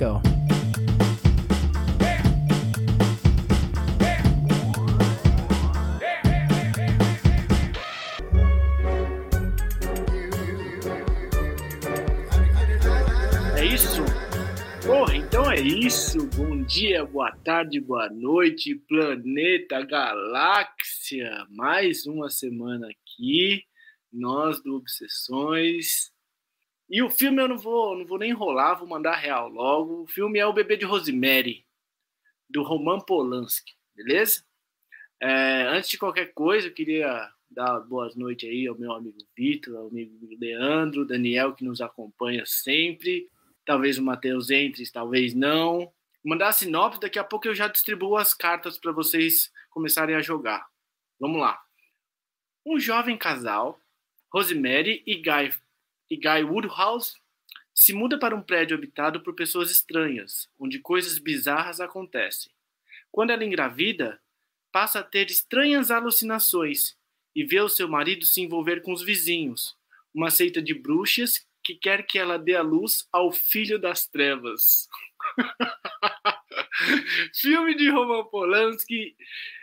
go. É isso? Porra, então é isso. Bom dia, boa tarde, boa noite, planeta, galáxia. Mais uma semana aqui, nós do Obsessões. E o filme eu não vou, não vou nem enrolar, vou mandar real logo. O filme é O Bebê de Rosemary, do Roman Polanski, beleza? É, antes de qualquer coisa, eu queria dar boas noites aí ao meu amigo Vitor, ao amigo Leandro, Daniel, que nos acompanha sempre. Talvez o Matheus entre, talvez não. Mandar a sinopse, daqui a pouco eu já distribuo as cartas para vocês começarem a jogar. Vamos lá. Um jovem casal, Rosemary e Guy, e Guy Woodhouse, se muda para um prédio habitado por pessoas estranhas, onde coisas bizarras acontecem. Quando ela engravida, passa a ter estranhas alucinações e vê o seu marido se envolver com os vizinhos, uma seita de bruxas que quer que ela dê a luz ao filho das trevas. Filme de Roman Polanski,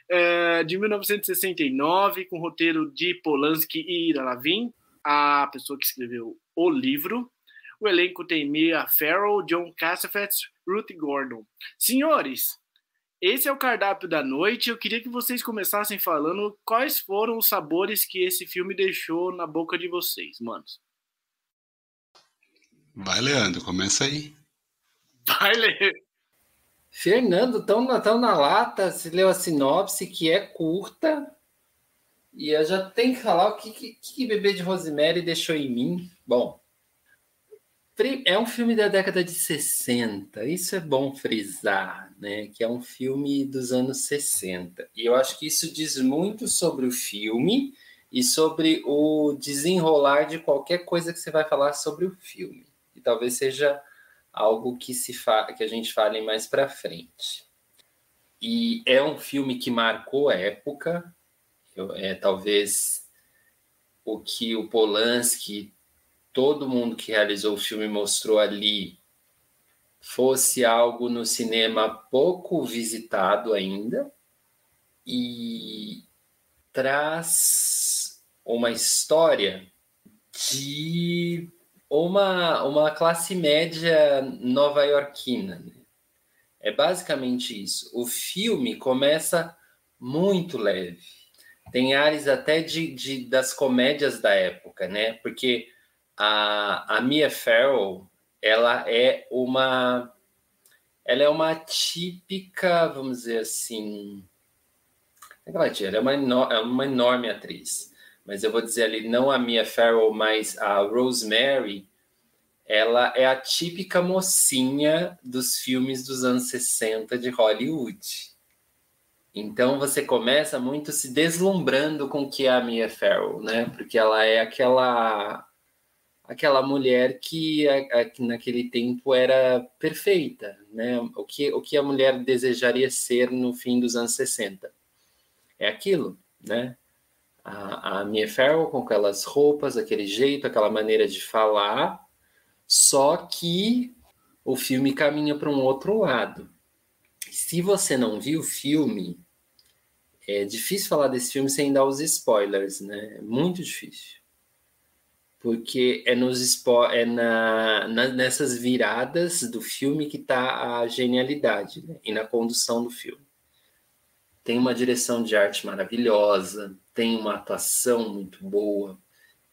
é, de 1969, com roteiro de Polanski e Ira Lavin, a pessoa que escreveu o livro. O elenco tem Mia Farrow, John Cassavetes, Ruth Gordon. Senhores, esse é o cardápio da noite. Eu queria que vocês começassem falando quais foram os sabores que esse filme deixou na boca de vocês, manos. Vai, Leandro, começa aí. Vai, Leandro. Fernando, tão na, tão na lata, se leu a sinopse, que é curta, e eu já tenho que falar o que, que, que Bebê de Rosemary deixou em mim. Bom, é um filme da década de 60, isso é bom frisar, né? Que é um filme dos anos 60. E eu acho que isso diz muito sobre o filme e sobre o desenrolar de qualquer coisa que você vai falar sobre o filme. E talvez seja algo que, se fa que a gente fale mais para frente. E é um filme que marcou a época, é talvez o que o Polanski todo mundo que realizou o filme mostrou ali fosse algo no cinema pouco visitado ainda e traz uma história de uma, uma classe média nova-iorquina. Né? É basicamente isso. O filme começa muito leve. Tem ares até de, de das comédias da época, né? Porque a, a Mia Farrow, ela é uma ela é uma típica, vamos dizer assim, ela é uma, é uma enorme atriz, mas eu vou dizer ali, não a Mia Farrow, mas a Rosemary, ela é a típica mocinha dos filmes dos anos 60 de Hollywood. Então você começa muito se deslumbrando com o que é a Mia Farrow, né? Porque ela é aquela aquela mulher que, a, a, naquele tempo era perfeita, né? O que, o que a mulher desejaria ser no fim dos anos 60. É aquilo, né? A, a Mia Farrow com aquelas roupas, aquele jeito, aquela maneira de falar, só que o filme caminha para um outro lado. Se você não viu o filme, é difícil falar desse filme sem dar os spoilers, né? É muito difícil porque é nos é na, na, nessas viradas do filme que está a genialidade né? e na condução do filme. Tem uma direção de arte maravilhosa, tem uma atuação muito boa,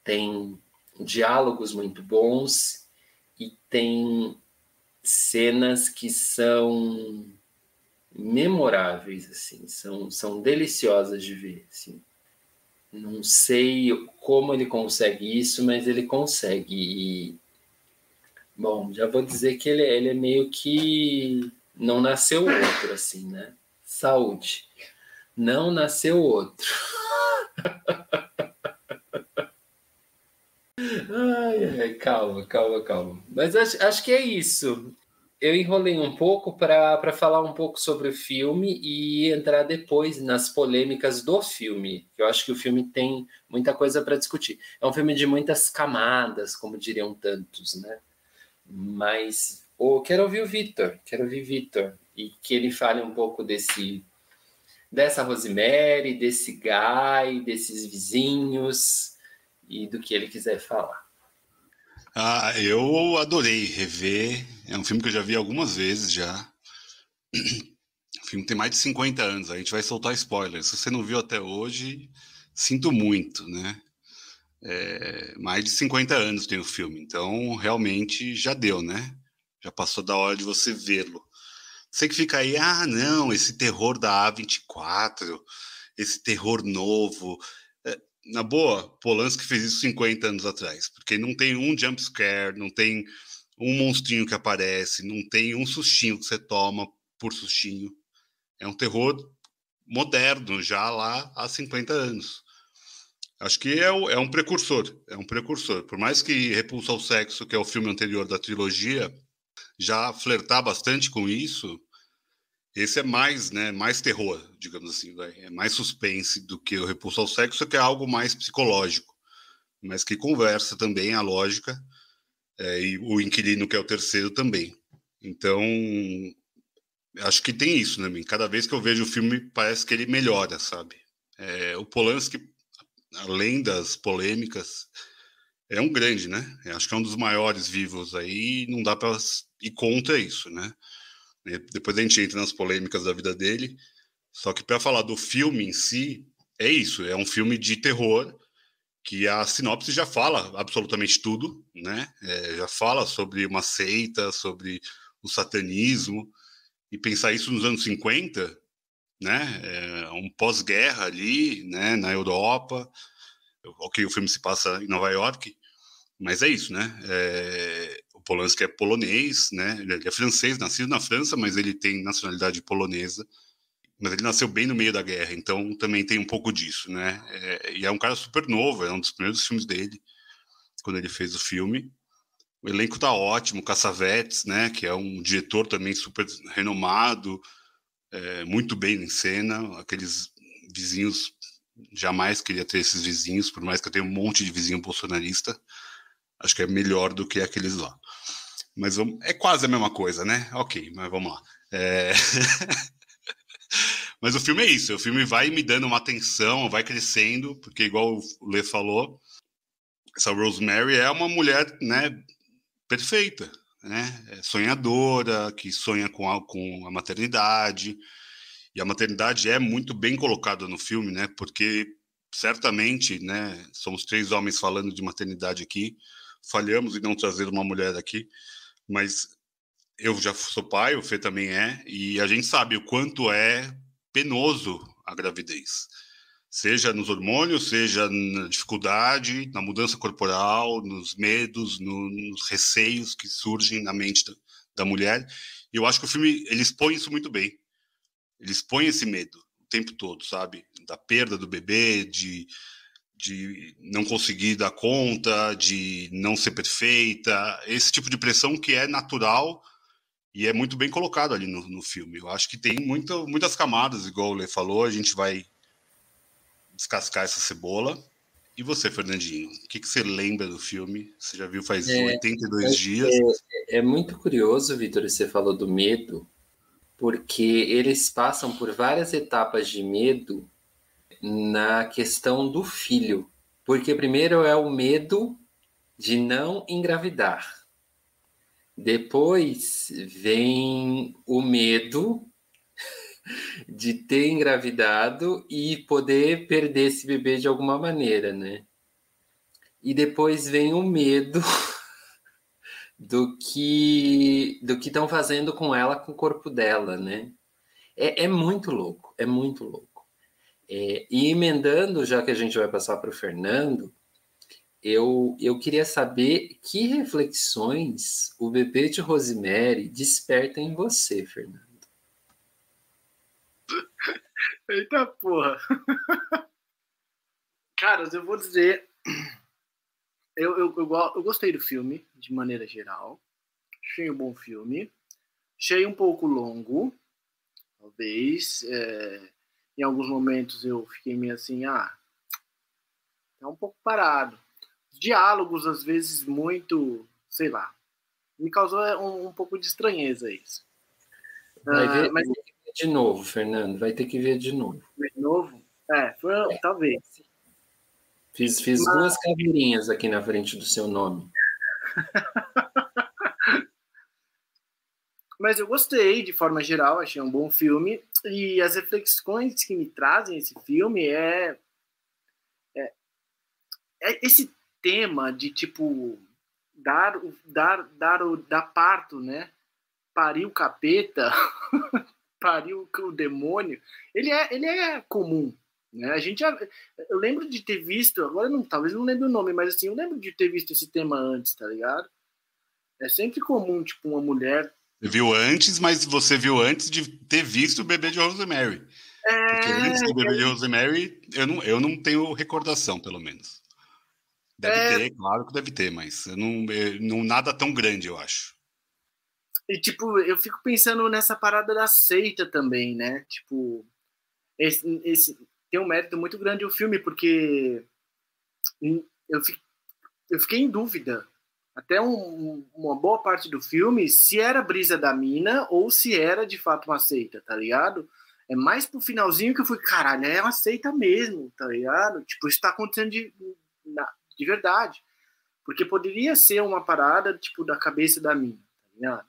tem diálogos muito bons e tem cenas que são memoráveis assim, são, são deliciosas de ver, assim. Não sei como ele consegue isso, mas ele consegue. E, bom, já vou dizer que ele, ele é meio que não nasceu outro, assim, né? Saúde. Não nasceu outro. ai, calma, calma, calma. Mas acho, acho que é isso eu enrolei um pouco para falar um pouco sobre o filme e entrar depois nas polêmicas do filme. Eu acho que o filme tem muita coisa para discutir. É um filme de muitas camadas, como diriam tantos, né? Mas ou quero ouvir o Vitor, quero ouvir Vitor, e que ele fale um pouco desse dessa Rosemary, desse Guy, desses vizinhos e do que ele quiser falar. Ah, eu adorei rever. É um filme que eu já vi algumas vezes já. O filme tem mais de 50 anos, a gente vai soltar spoilers. Se você não viu até hoje, sinto muito, né? É, mais de 50 anos tem o filme, então realmente já deu, né? Já passou da hora de você vê-lo. Você que fica aí, ah, não, esse terror da A24, esse terror novo. Na boa, Polanski fez isso 50 anos atrás, porque não tem um jump scare, não tem um monstrinho que aparece, não tem um sustinho que você toma por sustinho. É um terror moderno, já lá há 50 anos. Acho que é, é, um precursor, é um precursor. Por mais que Repulsa ao Sexo, que é o filme anterior da trilogia, já flertar bastante com isso, esse é mais, né, mais terror, digamos assim, é mais suspense do que o Repulso ao Sexo, que é algo mais psicológico, mas que conversa também a lógica, é, e o Inquilino, que é o terceiro, também. Então, acho que tem isso, né, cada vez que eu vejo o filme, parece que ele melhora, sabe? É, o Polanski, além das polêmicas, é um grande, né? Acho que é um dos maiores vivos aí, não dá para ir contra isso, né? Depois a gente entra nas polêmicas da vida dele. Só que para falar do filme em si, é isso. É um filme de terror que a sinopse já fala absolutamente tudo, né? É, já fala sobre uma seita, sobre o satanismo. E pensar isso nos anos 50, né? É um pós-guerra ali, né? Na Europa. Ok, o filme se passa em Nova York, mas é isso, né? É, Polanski é polonês, né? Ele é francês, nascido na França, mas ele tem nacionalidade polonesa. Mas ele nasceu bem no meio da guerra, então também tem um pouco disso, né? É, e é um cara super novo, é um dos primeiros filmes dele, quando ele fez o filme. O elenco tá ótimo, Cassavetes, né? Que é um diretor também super renomado, é, muito bem em cena. Aqueles vizinhos, jamais queria ter esses vizinhos, por mais que eu tenha um monte de vizinho bolsonarista acho que é melhor do que aqueles lá. Mas é quase a mesma coisa, né? Ok, mas vamos lá. É... mas o filme é isso, o filme vai me dando uma atenção, vai crescendo, porque igual o Lê falou, essa Rosemary é uma mulher, né, perfeita, né? É sonhadora, que sonha com a, com a maternidade. E a maternidade é muito bem colocada no filme, né? Porque certamente, né, somos três homens falando de maternidade aqui, falhamos em não trazer uma mulher aqui, mas eu já sou pai, o Fê também é, e a gente sabe o quanto é penoso a gravidez. Seja nos hormônios, seja na dificuldade, na mudança corporal, nos medos, no, nos receios que surgem na mente da, da mulher. E eu acho que o filme ele expõe isso muito bem. Ele expõe esse medo o tempo todo, sabe? Da perda do bebê, de de não conseguir dar conta, de não ser perfeita, esse tipo de pressão que é natural e é muito bem colocado ali no, no filme. Eu acho que tem muitas camadas, igual o Lê falou, a gente vai descascar essa cebola. E você, Fernandinho, o que, que você lembra do filme? Você já viu faz é, 82 é, dias. É, é muito curioso, Vitor, você falou do medo, porque eles passam por várias etapas de medo na questão do filho, porque primeiro é o medo de não engravidar. Depois vem o medo de ter engravidado e poder perder esse bebê de alguma maneira, né? E depois vem o medo do que do que estão fazendo com ela, com o corpo dela, né? É, é muito louco, é muito louco. É, e emendando, já que a gente vai passar para o Fernando, eu, eu queria saber que reflexões o bebê de Rosemary desperta em você, Fernando. Eita porra! Caras, eu vou dizer. Eu, eu, eu, eu, gostei do filme, de maneira geral. Achei um bom filme. Achei um pouco longo, talvez. É em alguns momentos eu fiquei meio assim, ah, é um pouco parado. Diálogos, às vezes, muito, sei lá, Me causou um, um pouco de estranheza isso. Vai ver, uh, mas... de novo, Fernando. Vai ter que ver de novo. De novo? É, foi, é. talvez. Fiz, fiz mas... duas caveirinhas aqui na frente do seu nome. Mas eu gostei, de forma geral, achei um bom filme. E as reflexões que me trazem esse filme é, é, é esse tema de tipo dar dar dar o dar parto, né? Parir o capeta, parir o demônio. Ele é ele é comum, né? A gente já, eu lembro de ter visto, agora não, talvez não lembre o nome, mas assim, eu lembro de ter visto esse tema antes, tá ligado? É sempre comum, tipo, uma mulher você viu antes, mas você viu antes de ter visto o bebê de Rosemary. É... Porque antes do bebê de Rosemary, eu não, eu não tenho recordação, pelo menos. Deve é... ter, claro que deve ter, mas eu não, eu, não nada tão grande, eu acho. E, tipo, eu fico pensando nessa parada da seita também, né? Tipo, esse, esse tem um mérito muito grande o filme, porque eu, eu fiquei em dúvida até um, uma boa parte do filme se era brisa da mina ou se era de fato uma seita, tá ligado? É mais pro finalzinho que eu fui, caralho, é uma seita mesmo, tá ligado? Tipo, isso tá acontecendo de, de verdade. Porque poderia ser uma parada, tipo, da cabeça da mina, tá ligado?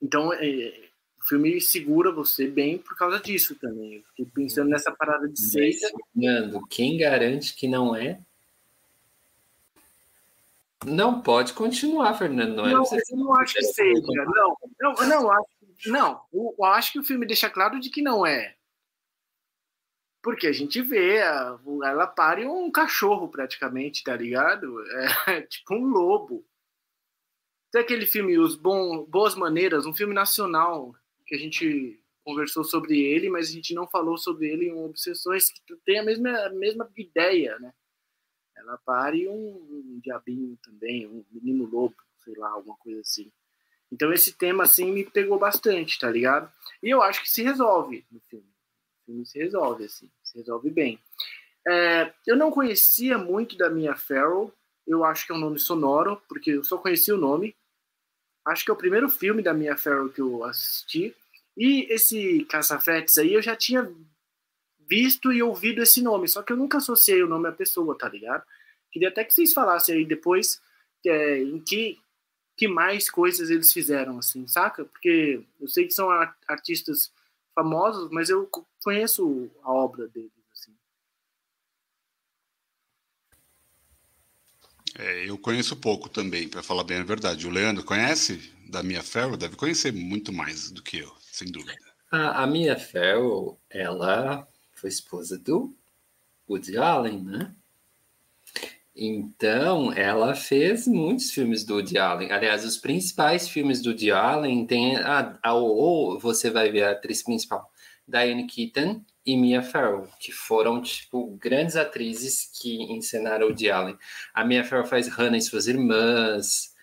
Então, é, o filme segura você bem por causa disso também. Eu fiquei pensando nessa parada de seita. Fernando, quem garante que não é? Não pode continuar, Fernando. Não, é não eu não acho que seja. Não, não, não, acho, não. Eu acho que o filme deixa claro de que não é. Porque a gente vê, ela pare um cachorro praticamente, tá ligado? É tipo um lobo. Tem aquele filme Os Bom, Boas Maneiras, um filme nacional que a gente conversou sobre ele, mas a gente não falou sobre ele em Obsessões, que tem a mesma, a mesma ideia, né? Ela pare um, um diabinho também, um menino lobo, sei lá, alguma coisa assim. Então esse tema assim me pegou bastante, tá ligado? E eu acho que se resolve no filme. O filme se resolve assim, se resolve bem. É, eu não conhecia muito da Mia Farrow. Eu acho que é um nome sonoro, porque eu só conhecia o nome. Acho que é o primeiro filme da Mia Farrow que eu assisti. E esse Caça-Fetes aí eu já tinha visto e ouvido esse nome, só que eu nunca associei o nome à pessoa, tá ligado? Queria até que vocês falassem aí depois é, em que, que mais coisas eles fizeram, assim, saca? Porque eu sei que são artistas famosos, mas eu conheço a obra deles, assim. É, eu conheço pouco também, para falar bem a verdade. O Leandro conhece da Mia Farrow? Deve conhecer muito mais do que eu, sem dúvida. A, a Mia Farrow, ela foi esposa do Woody Allen, né? Então, ela fez muitos filmes do Woody Allen. Aliás, os principais filmes do Woody Allen tem a, a, ou você vai ver a atriz principal, Diane Keaton e Mia Farrow, que foram tipo grandes atrizes que encenaram o Woody Allen. A Mia Farrow faz Hannah e suas irmãs.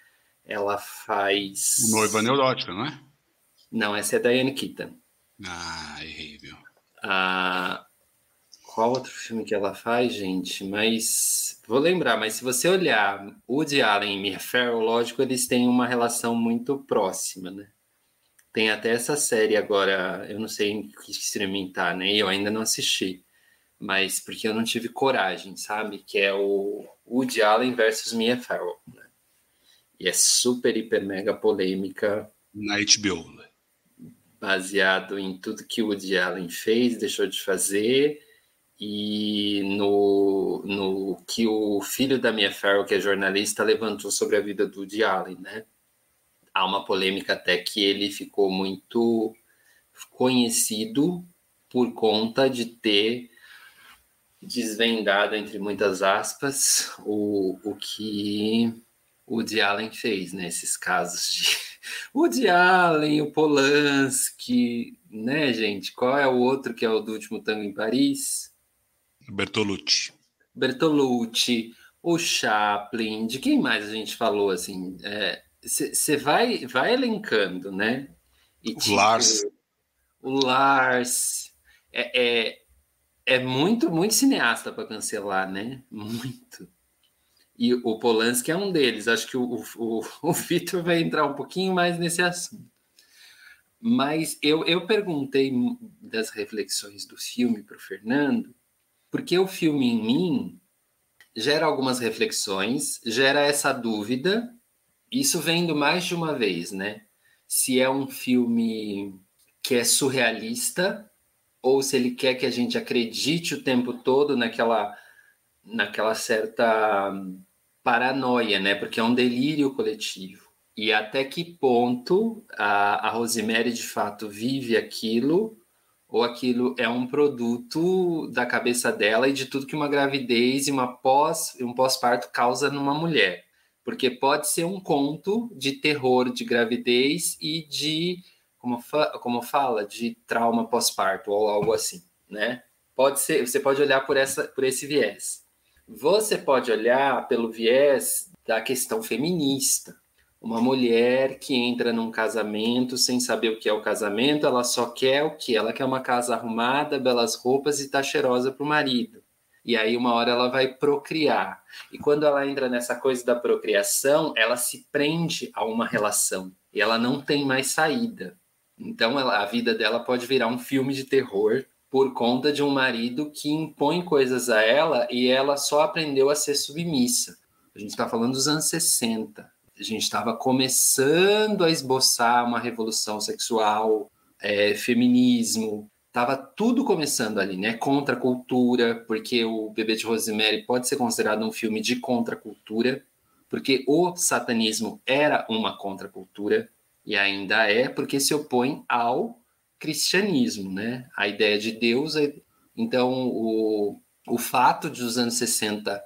Ela faz Noiva Neurótica, não é? Não, essa é a Diane Keaton. Ah, errei, viu? Ah, qual outro filme que ela faz, gente? Mas vou lembrar, mas se você olhar Woody Allen e Mia Farrow, lógico, eles têm uma relação muito próxima, né? Tem até essa série agora, eu não sei em que streaming tá, né? Eu ainda não assisti, mas porque eu não tive coragem, sabe? Que é o Woody Allen versus Mia Farrow, né? E é super, hiper, mega polêmica. Na HBO, né? Baseado em tudo que o Woody Allen fez, deixou de fazer e no, no que o filho da Mia Farrow, que é jornalista, levantou sobre a vida do Woody Allen, né? Há uma polêmica até que ele ficou muito conhecido por conta de ter desvendado, entre muitas aspas, o, o que o Woody Allen fez, né? Casos de Woody Allen, o Polanski, né, gente? Qual é o outro que é o do último tango em Paris? Bertolucci. Bertolucci, o Chaplin, de quem mais a gente falou assim? Você é, vai, vai elencando, né? E, o tipo, Lars. O Lars. É, é, é muito, muito cineasta para cancelar, né? Muito. E o Polanski é um deles. Acho que o, o, o Vitor vai entrar um pouquinho mais nesse assunto. Mas eu, eu perguntei das reflexões do filme para o Fernando, porque o filme em mim gera algumas reflexões, gera essa dúvida. Isso vendo mais de uma vez, né? Se é um filme que é surrealista ou se ele quer que a gente acredite o tempo todo naquela naquela certa paranoia, né? Porque é um delírio coletivo. E até que ponto a, a Rosemary de fato vive aquilo ou aquilo é um produto da cabeça dela e de tudo que uma gravidez e uma pós, um pós-parto causa numa mulher. Porque pode ser um conto de terror de gravidez e de, como, fa como fala, de trauma pós-parto ou algo assim, né? Pode ser, você pode olhar por, essa, por esse viés. Você pode olhar pelo viés da questão feminista. Uma mulher que entra num casamento sem saber o que é o casamento, ela só quer o que? Ela quer uma casa arrumada, belas roupas e tá cheirosa para o marido. E aí, uma hora, ela vai procriar. E quando ela entra nessa coisa da procriação, ela se prende a uma relação e ela não tem mais saída. Então, ela, a vida dela pode virar um filme de terror por conta de um marido que impõe coisas a ela e ela só aprendeu a ser submissa. A gente está falando dos anos 60. A gente estava começando a esboçar uma revolução sexual, é, feminismo. Tava tudo começando ali, né? Contracultura, porque o Bebê de Rosemary pode ser considerado um filme de contracultura, porque o satanismo era uma contracultura e ainda é, porque se opõe ao cristianismo, né? A ideia de Deus. É... Então, o, o fato de os anos 60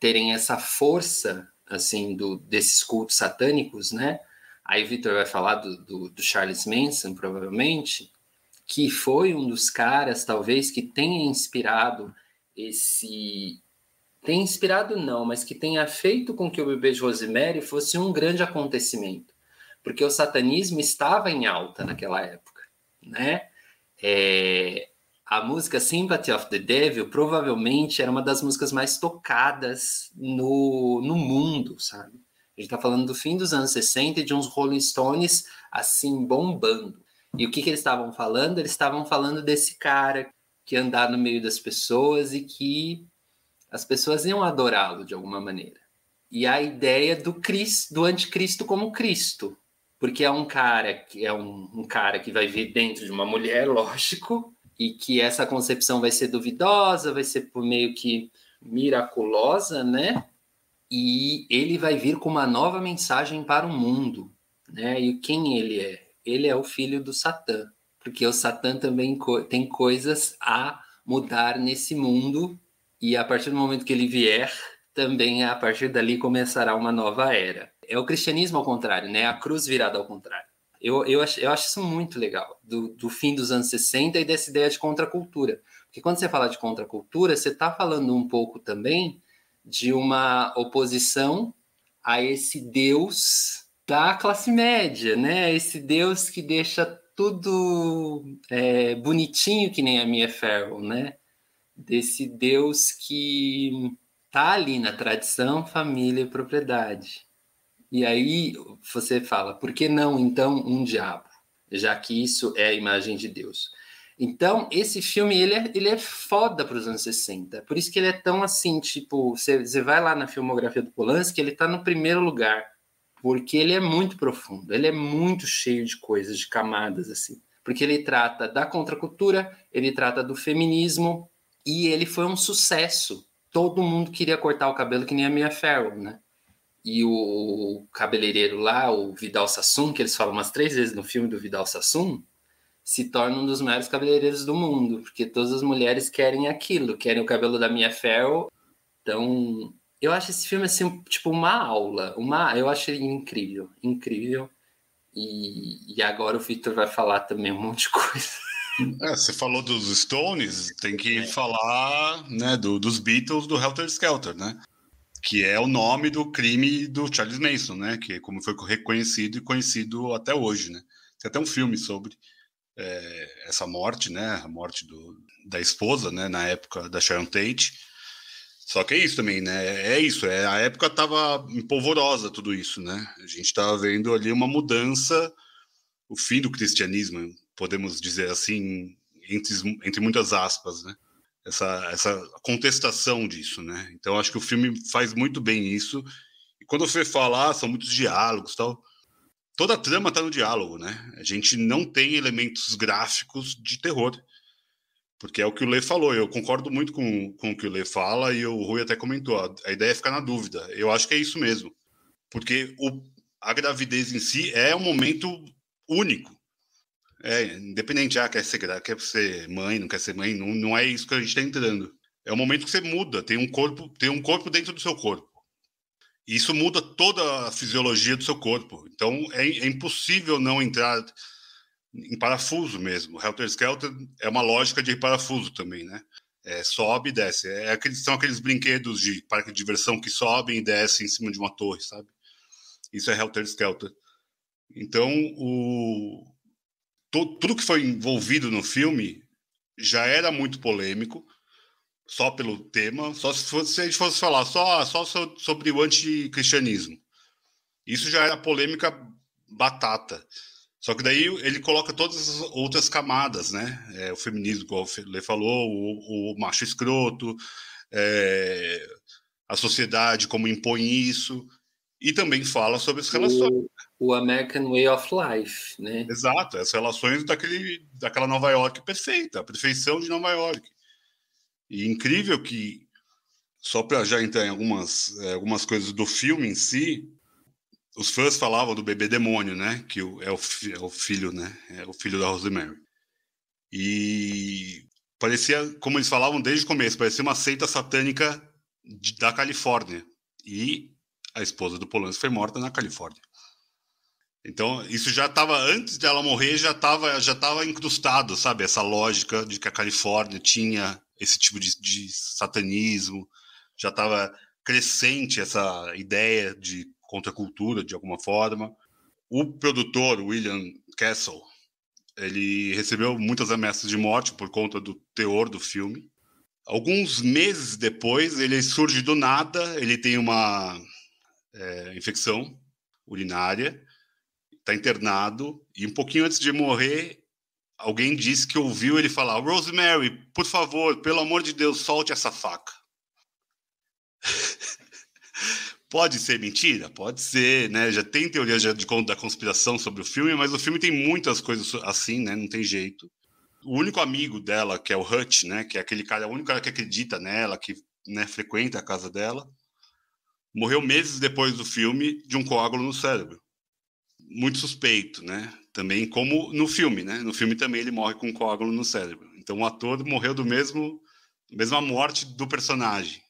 terem essa força, assim, do, desses cultos satânicos, né? Aí Victor vai falar do, do, do Charles Manson, provavelmente, que foi um dos caras, talvez, que tenha inspirado esse. Tem inspirado, não, mas que tenha feito com que o bebê de Rosemary fosse um grande acontecimento. Porque o satanismo estava em alta naquela época né? É, a música Sympathy of the Devil provavelmente era uma das músicas mais tocadas no, no mundo, sabe? A gente tá falando do fim dos anos 60 e de uns Rolling Stones assim bombando. E o que, que eles estavam falando? Eles estavam falando desse cara que andava no meio das pessoas e que as pessoas iam adorá-lo de alguma maneira. E a ideia do Cristo, do anticristo como Cristo, porque é um cara que é um, um cara que vai vir dentro de uma mulher, lógico, e que essa concepção vai ser duvidosa, vai ser por meio que miraculosa, né? E ele vai vir com uma nova mensagem para o mundo, né? E quem ele é? Ele é o filho do Satã, porque o Satã também co tem coisas a mudar nesse mundo e a partir do momento que ele vier, também a partir dali começará uma nova era. É o cristianismo ao contrário, né? A cruz virada ao contrário. Eu, eu, acho, eu acho isso muito legal, do, do fim dos anos 60 e dessa ideia de contracultura. Porque quando você fala de contracultura, você está falando um pouco também de uma oposição a esse Deus da classe média, né? Esse Deus que deixa tudo é, bonitinho que nem a Mia Farrow, né? Desse Deus que tá ali na tradição, família e propriedade. E aí você fala, por que não então um diabo? Já que isso é a imagem de Deus. Então, esse filme, ele é, ele é foda para os anos 60. Por isso que ele é tão assim, tipo, você, você vai lá na filmografia do Polanski, ele está no primeiro lugar. Porque ele é muito profundo, ele é muito cheio de coisas, de camadas, assim. Porque ele trata da contracultura, ele trata do feminismo, e ele foi um sucesso. Todo mundo queria cortar o cabelo que nem a Mia Farrow, né? E o cabeleireiro lá, o Vidal Sassoon, que eles falam umas três vezes no filme do Vidal Sassoon, se torna um dos maiores cabeleireiros do mundo, porque todas as mulheres querem aquilo, querem o cabelo da Mia Farrow. Então, eu acho esse filme assim, tipo uma aula, uma, eu acho incrível, incrível. E, e agora o Victor vai falar também um monte de coisa. É, você falou dos Stones, tem que é. falar né, do, dos Beatles, do Helter Skelter, né? Que é o nome do crime do Charles Manson, né? Que como foi reconhecido e conhecido até hoje, né? Tem até um filme sobre é, essa morte, né? A morte do, da esposa, né? Na época da Sharon Tate. Só que é isso também, né? É isso. É, a época estava empolvorosa tudo isso, né? A gente estava vendo ali uma mudança, o fim do cristianismo, podemos dizer assim, entre, entre muitas aspas, né? Essa, essa contestação disso, né? Então acho que o filme faz muito bem isso. E quando você falar, são muitos diálogos, tal. Toda a trama está no diálogo, né? A gente não tem elementos gráficos de terror porque é o que o Lê falou, eu concordo muito com, com o que o Lê fala e o Rui até comentou, a, a ideia é ficar na dúvida. Eu acho que é isso mesmo. Porque o, a gravidez em si é um momento único. É, independente, ah, quer ser, quer ser mãe, não quer ser mãe, não, não é isso que a gente está entrando. É o momento que você muda, tem um corpo, tem um corpo dentro do seu corpo. E isso muda toda a fisiologia do seu corpo. Então é, é impossível não entrar em parafuso mesmo. Helter Skelter é uma lógica de parafuso também, né? É, sobe e desce. É aqueles, são aqueles brinquedos de parque de diversão que sobem e descem em cima de uma torre, sabe? Isso é Helter Skelter. Então, o, tudo que foi envolvido no filme já era muito polêmico, só pelo tema, só se, fosse, se a gente fosse falar só, só sobre o anticristianismo. Isso já era polêmica batata. Só que daí ele coloca todas as outras camadas, né? É, o feminismo, como Lê falou, o, o macho escroto, é, a sociedade, como impõe isso, e também fala sobre as relações. O, o, American Way of Life, né? Exato, as relações daquele, daquela Nova York perfeita, a perfeição de Nova York. E incrível que, só para já entrar em algumas, é, algumas coisas do filme em si, os fãs falavam do bebê demônio, né? Que é o, é o filho, né? É o filho da Rosemary. E parecia, como eles falavam desde o começo, parecia uma seita satânica de, da Califórnia. E a esposa do Polanski foi morta na Califórnia. Então, isso já estava, antes dela morrer, já estava já tava incrustado, sabe? Essa lógica de que a Califórnia tinha esse tipo de, de satanismo, já estava crescente essa ideia de contra a cultura de alguma forma. O produtor William Castle, ele recebeu muitas ameaças de morte por conta do teor do filme. Alguns meses depois, ele surge do nada, ele tem uma é, infecção urinária, está internado, e um pouquinho antes de morrer, alguém disse que ouviu ele falar: Rosemary, por favor, pelo amor de Deus, solte essa faca. Pode ser mentira? Pode ser, né? Já tem teoria de, de, da conspiração sobre o filme, mas o filme tem muitas coisas assim, né? Não tem jeito. O único amigo dela, que é o Hutch, né? Que é aquele cara, o único cara que acredita nela, que né, frequenta a casa dela, morreu meses depois do filme de um coágulo no cérebro. Muito suspeito, né? Também como no filme, né? No filme também ele morre com um coágulo no cérebro. Então o ator morreu do mesmo mesma morte do personagem.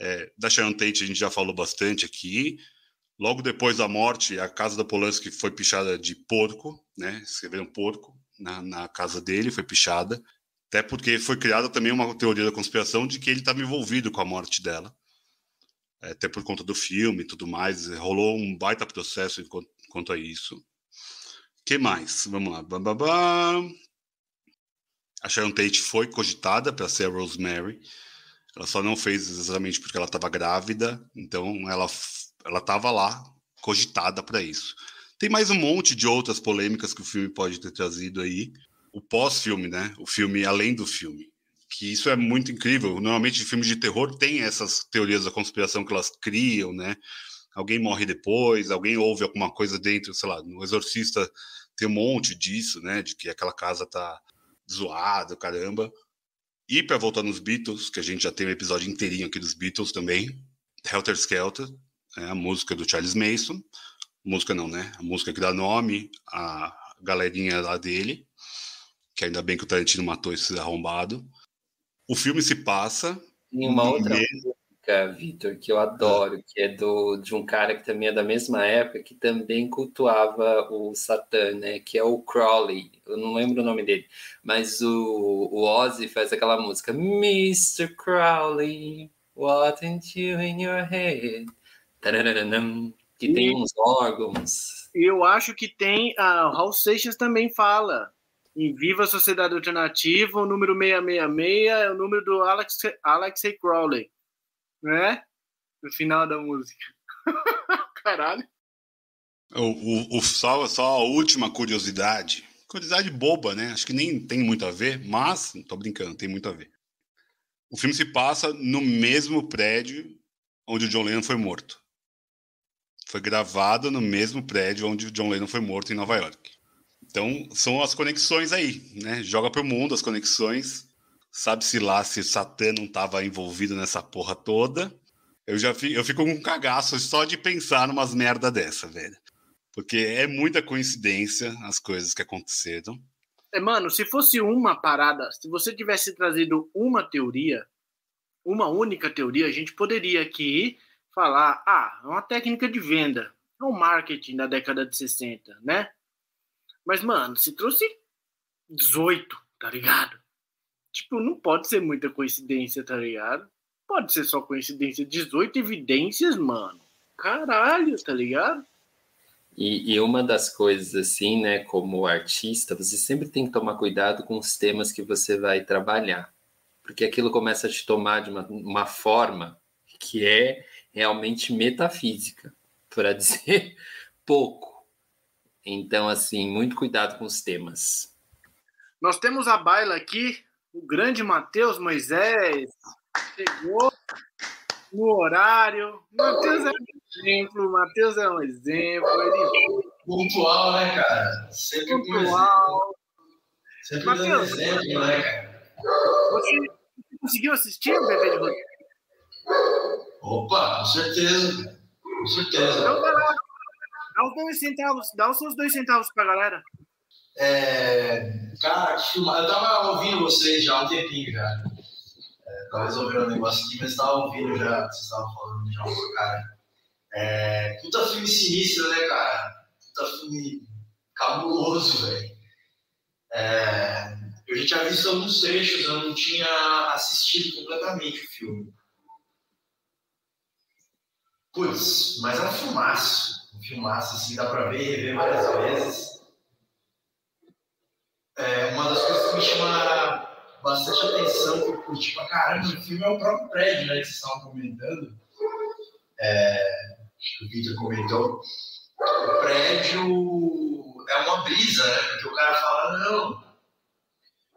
É, da Sharon Tate a gente já falou bastante aqui. Logo depois da morte, a casa da Polanski foi pichada de porco, né? Escreveram porco na, na casa dele, foi pichada. Até porque foi criada também uma teoria da conspiração de que ele estava envolvido com a morte dela. É, até por conta do filme e tudo mais. Rolou um baita processo quanto a isso. que mais? Vamos lá. Bam. A Sharon Tate foi cogitada para ser a Rosemary. Ela só não fez exatamente porque ela estava grávida, então ela ela estava lá cogitada para isso. Tem mais um monte de outras polêmicas que o filme pode ter trazido aí. O pós-filme, né? O filme além do filme. Que isso é muito incrível. Normalmente filmes de terror têm essas teorias da conspiração que elas criam, né? Alguém morre depois, alguém ouve alguma coisa dentro, sei lá, no Exorcista tem um monte disso, né? De que aquela casa tá zoada, caramba. E para voltar nos Beatles, que a gente já tem um episódio inteirinho aqui dos Beatles também, Helter Skelter, é a música do Charles Mason. Música não, né? A música que dá nome à galerinha lá dele, que ainda bem que o Tarantino matou esse arrombado. O filme se passa. Em uma outra música, Vitor, que eu adoro, que é do, de um cara que também é da mesma época, que também cultuava o Satã, né? Que é o Crowley. Eu não lembro o nome dele, mas o, o Ozzy faz aquela música Mr. Crowley, what ain't you in your head? Que e, tem uns órgãos. Eu acho que tem. A Hal Seixas também fala. Em Viva a Sociedade Alternativa, o número 666 é o número do Alex, Alex Crowley. né? No final da música. Caralho. O, o, o, só, só a última curiosidade. Curiosidade boba, né? Acho que nem tem muito a ver, mas, tô brincando, tem muito a ver. O filme se passa no mesmo prédio onde o John Lennon foi morto. Foi gravado no mesmo prédio onde o John Lennon foi morto em Nova York. Então, são as conexões aí, né? Joga pro mundo as conexões. Sabe-se lá se Satã não estava envolvido nessa porra toda. Eu já fico, eu fico com um cagaço só de pensar numas merda dessa, velho. Porque é muita coincidência as coisas que aconteceram. É, mano, se fosse uma parada, se você tivesse trazido uma teoria, uma única teoria, a gente poderia aqui falar, ah, é uma técnica de venda, é um marketing da década de 60, né? Mas, mano, se trouxe 18, tá ligado? Tipo, não pode ser muita coincidência, tá ligado? Pode ser só coincidência. 18 evidências, mano. Caralho, tá ligado? E, e, uma das coisas, assim, né, como artista, você sempre tem que tomar cuidado com os temas que você vai trabalhar, porque aquilo começa a te tomar de uma, uma forma que é realmente metafísica, para dizer pouco. Então, assim, muito cuidado com os temas. Nós temos a baila aqui, o grande Matheus Moisés chegou no horário. Matheus é um exemplo, Matheus é um exemplo. Ele... Pontual, né, cara? Sempre Pontual. Sempre Mateus, exemplo, né, cara? Você conseguiu assistir o Bebê de Rodeio? Opa, com certeza. Com certeza. Então vai lá. Dá os dois centavos, dá os seus dois centavos pra galera. É, cara, eu tava ouvindo vocês já há um tempinho já. É, tava resolvendo um negócio aqui, mas tava ouvindo já, vocês estavam falando já, cara. É, puta filme sinistro, né, cara? Puta filme cabuloso, velho. É, eu já tinha visto alguns trechos, eu não tinha assistido completamente o filme. Putz, mas é um filmaço. Assim, dá pra ver e rever várias vezes. É, uma das coisas que me chama bastante atenção, que eu curti pra caramba no filme, é o próprio prédio, né, que vocês estavam comentando. É, acho que o Victor comentou. O prédio é uma brisa, né? Porque o cara fala, não,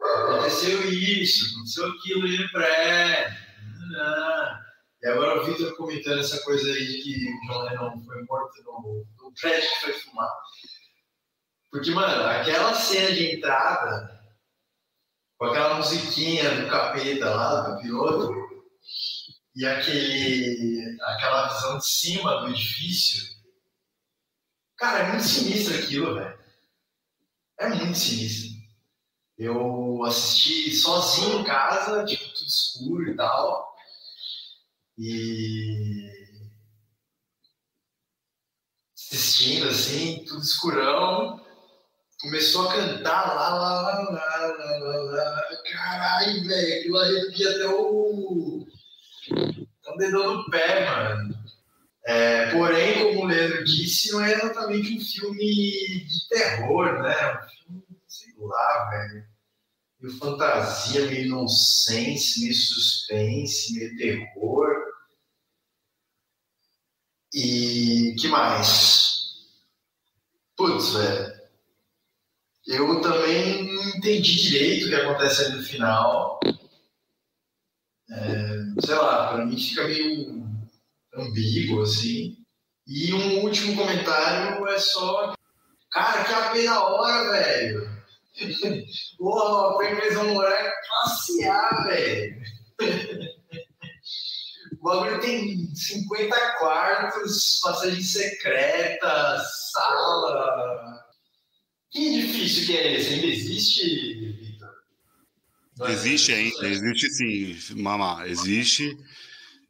aconteceu isso, aconteceu aquilo ali no prédio. Não. E agora o Victor comentando essa coisa aí de que o John Lennon foi morto no, no prédio que foi filmado. Porque, mano, aquela cena de entrada, com aquela musiquinha do capeta lá, do piloto, e aquele, aquela visão de cima do edifício, cara, é muito sinistro aquilo, velho. É muito sinistro. Eu assisti sozinho em casa, tipo, tudo escuro e tal. E assistindo assim, tudo escurão. Começou a cantar lá, lá, lá, lá, lá, lá, lá. Caralho, velho, aquilo arrepia até o. Até o dedão do pé, mano. É, porém, como o Leandro disse, não é exatamente um filme de terror, né? É um filme, sei lá, velho meio fantasia, meio nonsense, meio suspense, meio terror. E que mais? Putz, velho. Eu também não entendi direito o que acontece ali no final. É, sei lá, pra mim fica meio ambíguo, assim. E um último comentário é só. Cara, que AP da hora, velho! Porra, o vão morar classe A, velho. O bagulho tem 50 quartos, passagem secreta, sala. Que edifício que é esse? Ainda existe, Vitor? Existe ainda, existe sim, Mamá, existe.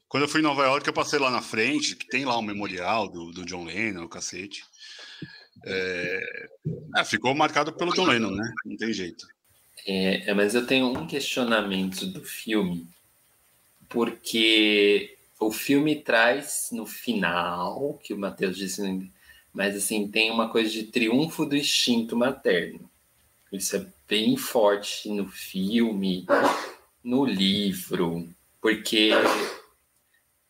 Quando eu fui em Nova York, eu passei lá na frente, que tem lá um memorial do, do John Lennon, o cacete. É... É, ficou marcado pelo John Lennon, né? Não tem jeito. É, mas eu tenho um questionamento do filme, porque o filme traz no final, que o Matheus disse, mas assim, tem uma coisa de triunfo do instinto materno. Isso é bem forte no filme, no livro, porque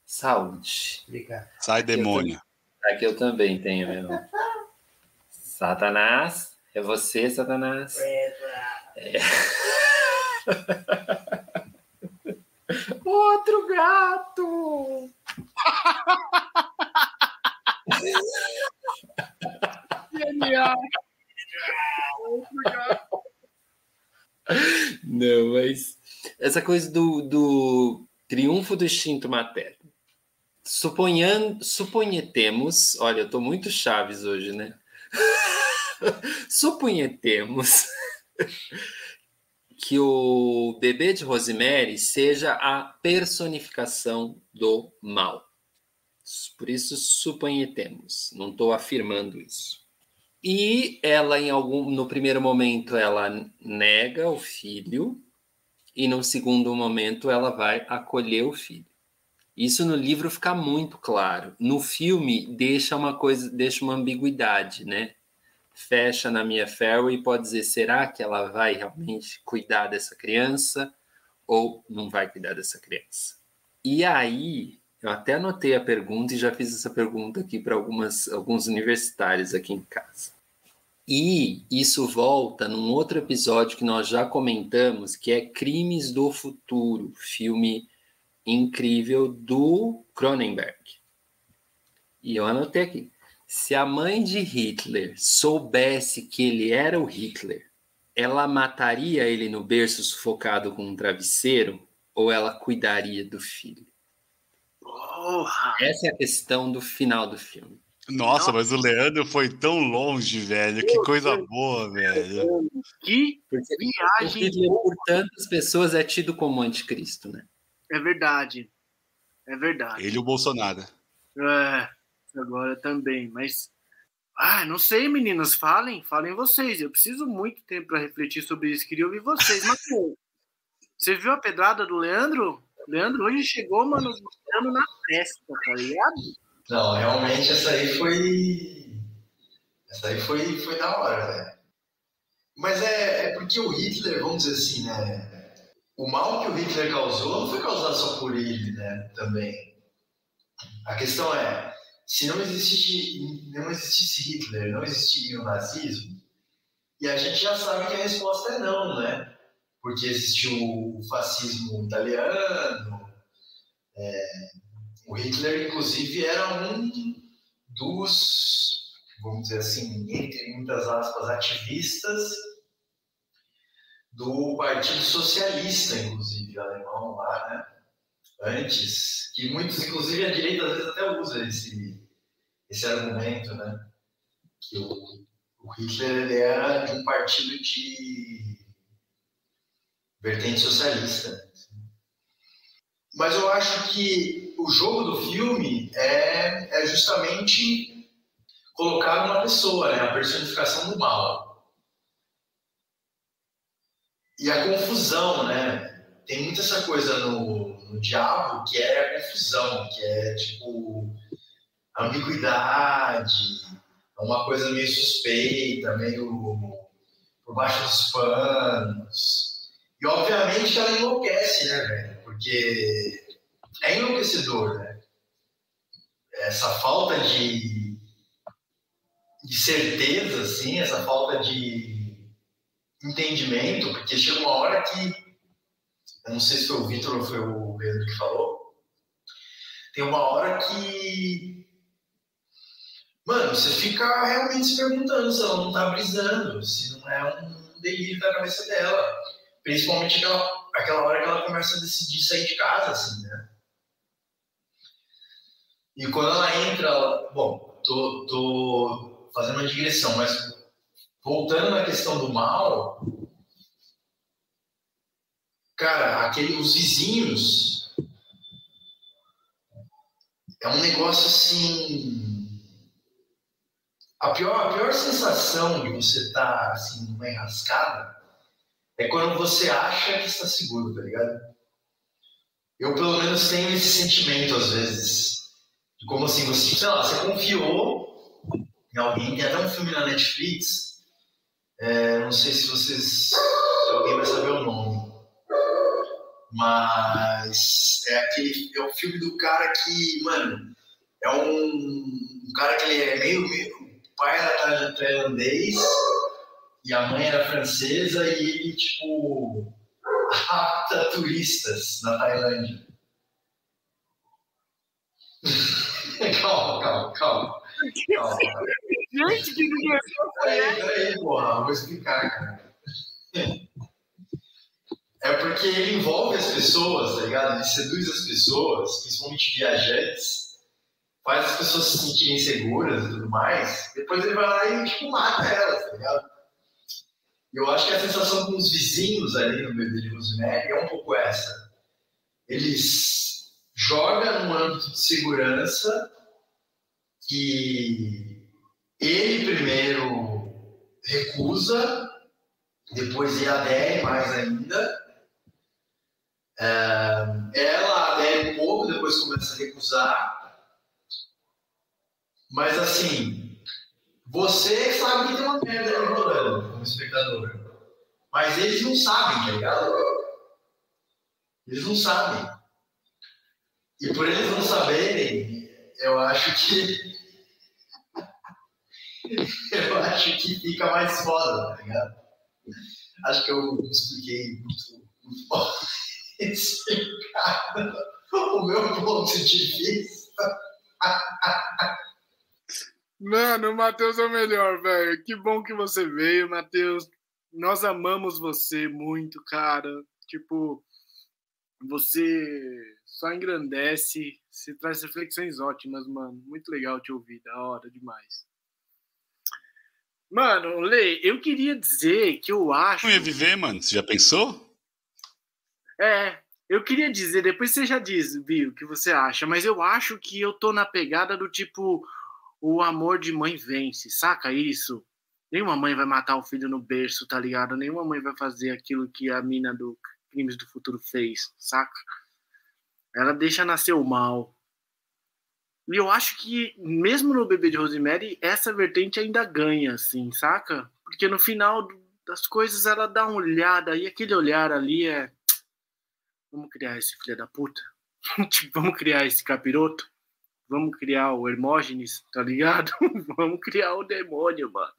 Saúde. Obrigado. Sai, demônio. Aqui eu também tenho, meu. Satanás, é você, Satanás. É. Outro gato! Genial! Não, mas essa coisa do, do triunfo do instinto materno. Suponhando, suponhetemos, olha, eu tô muito chaves hoje, né? suponhetemos que o bebê de Rosemary seja a personificação do mal. Por isso suponhetemos, não estou afirmando isso. E ela, em algum, no primeiro momento, ela nega o filho, e no segundo momento, ela vai acolher o filho. Isso no livro fica muito claro. No filme deixa uma coisa, deixa uma ambiguidade, né? Fecha na minha Farrow e pode dizer: será que ela vai realmente cuidar dessa criança ou não vai cuidar dessa criança? E aí eu até anotei a pergunta e já fiz essa pergunta aqui para algumas alguns universitários aqui em casa. E isso volta num outro episódio que nós já comentamos, que é Crimes do Futuro, filme incrível do Cronenberg. E eu anotei aqui. Se a mãe de Hitler soubesse que ele era o Hitler, ela mataria ele no berço sufocado com um travesseiro ou ela cuidaria do filho? Porra! Essa é a questão do final do filme. Nossa, mas o Leandro foi tão longe, velho. Que coisa boa, velho. Que Porque o viagem Hitler, por tantas pessoas, é tido como anticristo, né? É verdade. É verdade. Ele e o Bolsonaro. É, agora também, mas. Ah, não sei, meninas, falem, falem vocês. Eu preciso muito tempo para refletir sobre isso. Queria ouvir vocês. Mas, pô, você viu a pedrada do Leandro? Leandro hoje chegou, mano, mostrando na festa, tá ligado? Não, realmente essa aí foi. Essa aí foi, foi da hora, né? Mas é, é porque o Hitler, vamos dizer assim, né? O mal que o Hitler causou não foi causado só por ele, né? Também. A questão é, se não existisse, não existisse Hitler, não existiria o nazismo, e a gente já sabe que a resposta é não, né? Porque existiu o fascismo italiano, é, o Hitler, inclusive, era um dos, vamos dizer assim, entre muitas aspas, ativistas do Partido Socialista, inclusive, alemão lá, né? Antes, que muitos, inclusive a direita, às vezes até usa esse, esse argumento, né? Que o, o Hitler ele era de um partido de vertente socialista. Mas eu acho que o jogo do filme é, é justamente colocar uma pessoa, né? a personificação do mal. E a confusão, né? Tem muita essa coisa no, no diabo que é a confusão, que é tipo ambiguidade, é uma coisa meio suspeita, meio por baixo dos panos. E obviamente ela enlouquece, né, velho? Porque é enlouquecedor, né? Essa falta de, de certeza, assim, essa falta de entendimento, porque chega uma hora que, eu não sei se foi o Vitor ou foi o Pedro que falou, tem uma hora que, mano, você fica realmente se perguntando se ela não tá brisando, se não é um delírio da cabeça dela, principalmente aquela, aquela hora que ela começa a decidir sair de casa, assim, né? E quando ela entra, ela, bom, tô, tô fazendo uma digressão, mas voltando na questão do mal, cara, aquele, os vizinhos é um negócio assim. A pior, a pior sensação de você estar tá, assim, numa enrascada é quando você acha que está seguro, tá ligado? Eu, pelo menos, tenho esse sentimento às vezes. De como assim, você, sei lá, você confiou em alguém, tem até um filme na Netflix é, não sei se vocês. Se alguém vai saber o nome. Mas é aquele. É o filme do cara que, mano, é um, um cara que ele é meio, meio. Pai era tailandês e a mãe era francesa e ele, tipo, rapta turistas na Tailândia. calma, calma, calma. calma. Gente, que diversão foi peraí, porra, vou explicar, cara. É porque ele envolve as pessoas, tá ligado? Ele seduz as pessoas, principalmente viajantes, faz as pessoas se sentirem seguras e tudo mais. Depois ele vai lá e, tipo, mata elas, tá ligado? Eu acho que a sensação com os vizinhos ali no bebê de Rosemary é um pouco essa. Eles jogam num âmbito de segurança que ele primeiro recusa, depois ele adere mais ainda. É, ela adere um pouco, depois começa a recusar. Mas assim, você sabe que tem uma merda ali rolando como espectador. Mas eles não sabem, tá ligado? Eles não sabem. E por eles não saberem, eu acho que. eu acho que fica mais foda, tá ligado? Acho que eu expliquei muito, muito explicado o meu ponto de vista. Mano, o Matheus é o melhor, velho. Que bom que você veio, Matheus. Nós amamos você muito, cara. Tipo, você só engrandece, você traz reflexões ótimas, mano. Muito legal te ouvir, da hora demais. Mano, Lê, eu queria dizer que eu acho. Não ia viver, mano. Você já pensou? É, eu queria dizer, depois você já diz, viu, o que você acha, mas eu acho que eu tô na pegada do tipo o amor de mãe vence, saca isso? Nenhuma mãe vai matar o filho no berço, tá ligado? Nenhuma mãe vai fazer aquilo que a mina do Crimes do Futuro fez, saca? Ela deixa nascer o mal. E eu acho que, mesmo no Bebê de Rosemary, essa vertente ainda ganha, assim, saca? Porque no final das coisas ela dá uma olhada, e aquele olhar ali é. Vamos criar esse filho da puta? tipo, vamos criar esse capiroto? Vamos criar o Hermógenes, tá ligado? vamos criar o demônio, mano.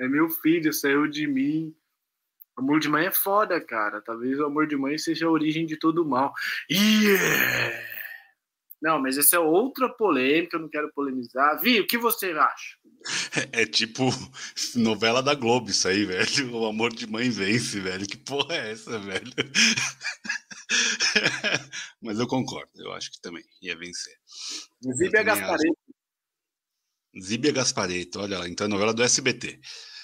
É meu filho, saiu de mim. Amor de mãe é foda, cara. Talvez o amor de mãe seja a origem de todo mal. Yeah! Não, mas essa é outra polêmica, eu não quero polemizar. Vi, o que você acha? É, é, tipo novela da Globo isso aí, velho. O amor de mãe vence, velho. Que porra é essa, velho? mas eu concordo, eu acho que também ia vencer. Zíbia Gaspareto. Zíbia Gaspareto, olha lá, então é novela do SBT.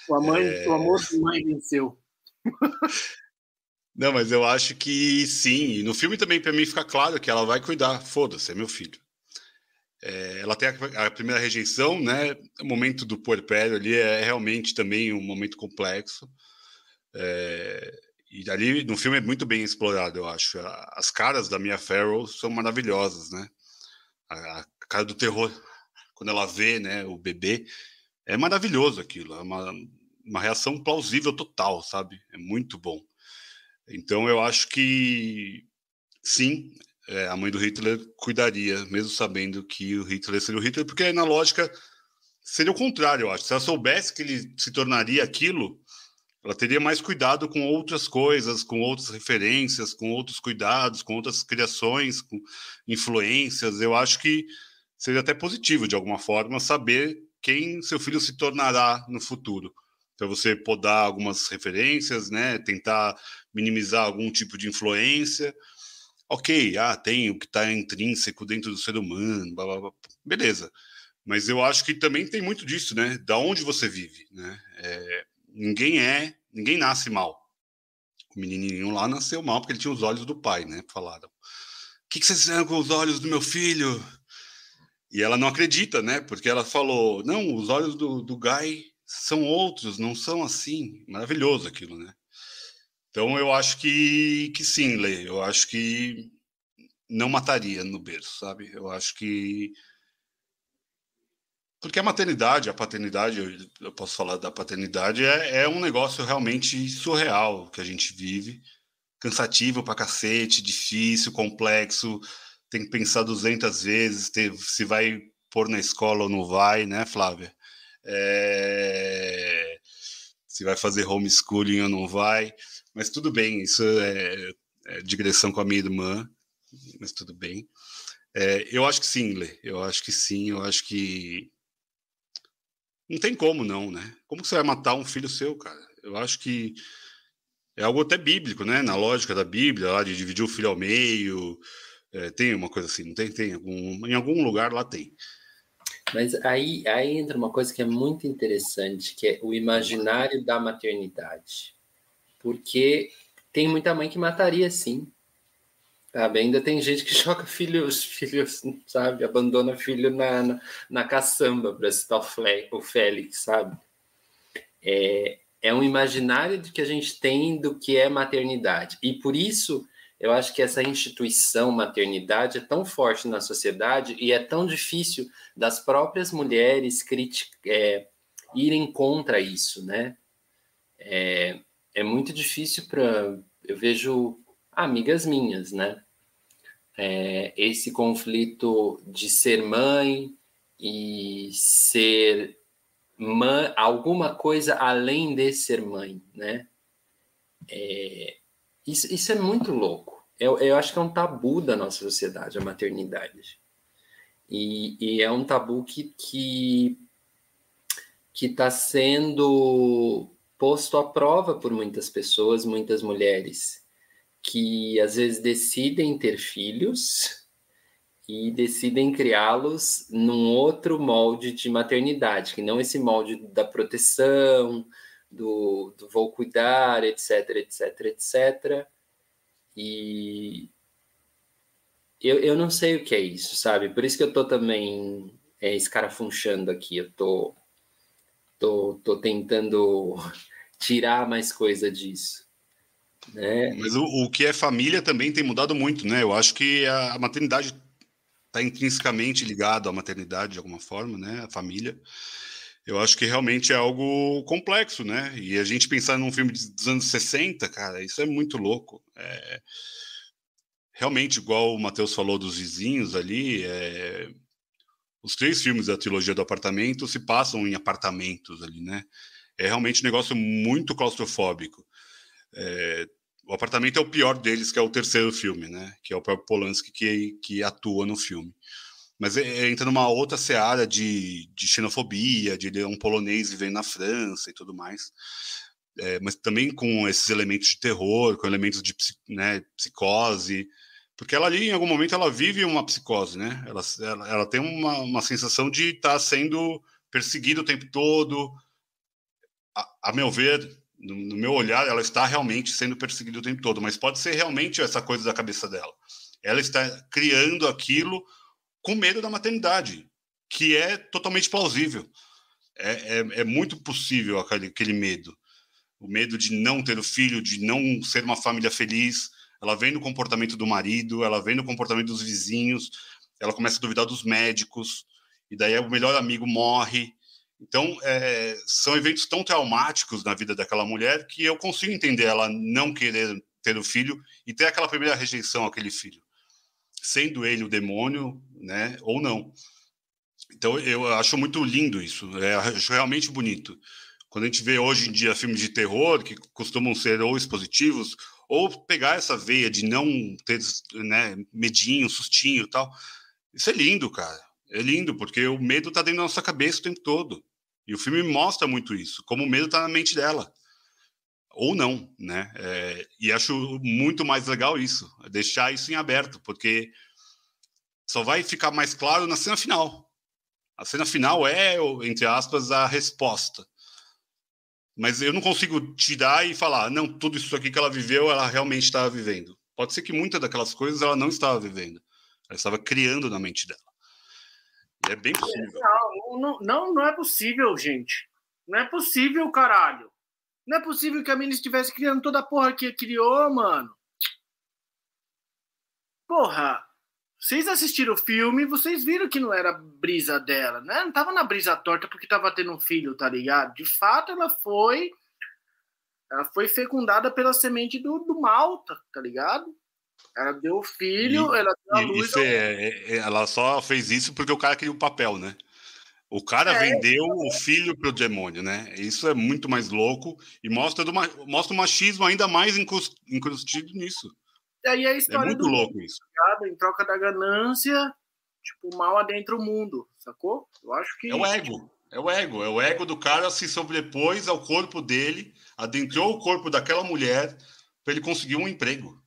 O, mãe, é... amor de mãe venceu. Não, mas eu acho que sim. no filme também, para mim, fica claro que ela vai cuidar. Foda-se, é meu filho. É, ela tem a, a, primeira rejeição, né? O momento do puerpério ali é realmente também um momento complexo. É, e ali no filme é muito bem explorado, eu acho. As caras da Mia Farrow são maravilhosas, né? A, a cara do terror, quando ela vê né, o bebê, é maravilhoso aquilo. É uma, uma reação plausível total, sabe? É muito bom. Então eu acho que sim, é, a mãe do Hitler cuidaria, mesmo sabendo que o Hitler seria o Hitler, porque na lógica seria o contrário, eu acho. Se ela soubesse que ele se tornaria aquilo, ela teria mais cuidado com outras coisas, com outras referências, com outros cuidados, com outras criações, com influências. Eu acho que seria até positivo, de alguma forma, saber quem seu filho se tornará no futuro para você podar algumas referências, né? Tentar minimizar algum tipo de influência. Ok, ah, tem o que está intrínseco dentro do ser humano, blá, blá, blá. beleza. Mas eu acho que também tem muito disso, né? Da onde você vive, né? É, ninguém é, ninguém nasce mal. O menininho lá nasceu mal porque ele tinha os olhos do pai, né? Falaram. O que, que vocês fizeram com os olhos do meu filho? E ela não acredita, né? Porque ela falou: não, os olhos do, do Guy são outros, não são assim. Maravilhoso aquilo, né? Então eu acho que, que sim, Lê. Eu acho que não mataria no berço, sabe? Eu acho que. Porque a maternidade, a paternidade, eu, posso falar da paternidade, é, é um negócio realmente surreal que a gente vive. cansativo pra cacete, difícil, complexo, tem que pensar 200 vezes ter, se vai pôr na escola ou não vai, né, Flávia? É... Se vai fazer homeschooling ou não vai. Mas tudo bem, isso é, é digressão com a minha irmã, mas tudo bem. É, eu acho que sim, Lê. Eu acho que sim, eu acho que. Não tem como, não, né? Como você vai matar um filho seu, cara? Eu acho que é algo até bíblico, né? Na lógica da Bíblia, lá de dividir o filho ao meio. É, tem uma coisa assim, não tem? Tem. Algum, em algum lugar lá tem. Mas aí, aí entra uma coisa que é muito interessante, que é o imaginário da maternidade. Porque tem muita mãe que mataria sim. Sabe? Ainda tem gente que joga filhos, filhos, sabe? Abandona filho na, na, na caçamba, para citar o, Félix, sabe? É, é um imaginário que a gente tem do que é maternidade. E por isso eu acho que essa instituição maternidade é tão forte na sociedade e é tão difícil das próprias mulheres é, irem contra isso, né? É, é muito difícil para. Eu vejo amigas minhas, né? É, esse conflito de ser mãe e ser mãe, alguma coisa além de ser mãe, né? É, isso, isso é muito louco. Eu, eu acho que é um tabu da nossa sociedade, a maternidade. E, e é um tabu que que está sendo posto à prova por muitas pessoas, muitas mulheres, que às vezes decidem ter filhos e decidem criá-los num outro molde de maternidade, que não esse molde da proteção, do, do vou cuidar, etc, etc, etc. E eu, eu não sei o que é isso, sabe? Por isso que eu tô também é, escarafunchando aqui, eu tô, tô, tô tentando tirar mais coisa disso. Né? Mas o, o que é família também tem mudado muito, né? Eu acho que a, a maternidade está intrinsecamente ligado à maternidade de alguma forma, né? A família eu acho que realmente é algo complexo, né? E a gente pensar num filme dos anos 60, cara, isso é muito louco. É... Realmente, igual o Matheus falou dos vizinhos ali, é... os três filmes da trilogia do apartamento se passam em apartamentos ali, né? É realmente um negócio muito claustrofóbico. É... O apartamento é o pior deles, que é o terceiro filme, né? Que é o próprio Polanski que, que atua no filme mas é, é, entra numa outra seara de, de xenofobia, de um polonês vivendo na França e tudo mais. É, mas também com esses elementos de terror, com elementos de né, psicose, porque ela ali, em algum momento, ela vive uma psicose, né? Ela, ela, ela tem uma, uma sensação de estar tá sendo perseguida o tempo todo. A, a meu ver, no, no, meu olhar, ela está realmente sendo perseguida o tempo todo, mas pode ser realmente essa coisa da cabeça dela. Ela está criando aquilo com medo da maternidade, que é totalmente plausível. É, é, é muito possível aquele, aquele medo. O medo de não ter o filho, de não ser uma família feliz. Ela vem no comportamento do marido, ela vem no comportamento dos vizinhos, ela começa a duvidar dos médicos, e daí o melhor amigo morre. Então, é, são eventos tão traumáticos na vida daquela mulher que eu consigo entender ela não querer ter o filho e ter aquela primeira rejeição àquele filho sendo ele o demônio, né, ou não. Então eu acho muito lindo isso, é, acho realmente bonito. Quando a gente vê hoje em dia filmes de terror que costumam ser ou expositivos ou pegar essa veia de não ter né, medinho, sustinho e tal, isso é lindo, cara. É lindo porque o medo está dentro da nossa cabeça o tempo todo. E o filme mostra muito isso, como o medo está na mente dela ou não, né? É, e acho muito mais legal isso, deixar isso em aberto, porque só vai ficar mais claro na cena final. A cena final é, entre aspas, a resposta. Mas eu não consigo tirar e falar, não, tudo isso aqui que ela viveu, ela realmente estava vivendo. Pode ser que muitas daquelas coisas ela não estava vivendo. Ela estava criando na mente dela. É bem possível. Não, não, não, é possível, gente. Não é possível, caralho. Não é possível que a menina estivesse criando toda a porra que criou, mano. Porra, vocês assistiram o filme, vocês viram que não era brisa dela, né? Não tava na brisa torta porque tava tendo um filho, tá ligado? De fato, ela foi ela foi fecundada pela semente do, do mal, tá, tá ligado? Ela deu filho, e, ela deu a luz. Ao... É, é, ela só fez isso porque o cara queria o papel, né? O cara é, vendeu o filho pro demônio, né? Isso é muito mais louco e mostra, do, mostra o machismo ainda mais incrustido nisso. E aí a história é muito do louco isso. Em troca da ganância, tipo, mal adentra o mundo, sacou? Eu acho que. É o ego. É o ego. É o ego do cara se sobrepôs ao corpo dele, adentrou o corpo daquela mulher para ele conseguir um emprego.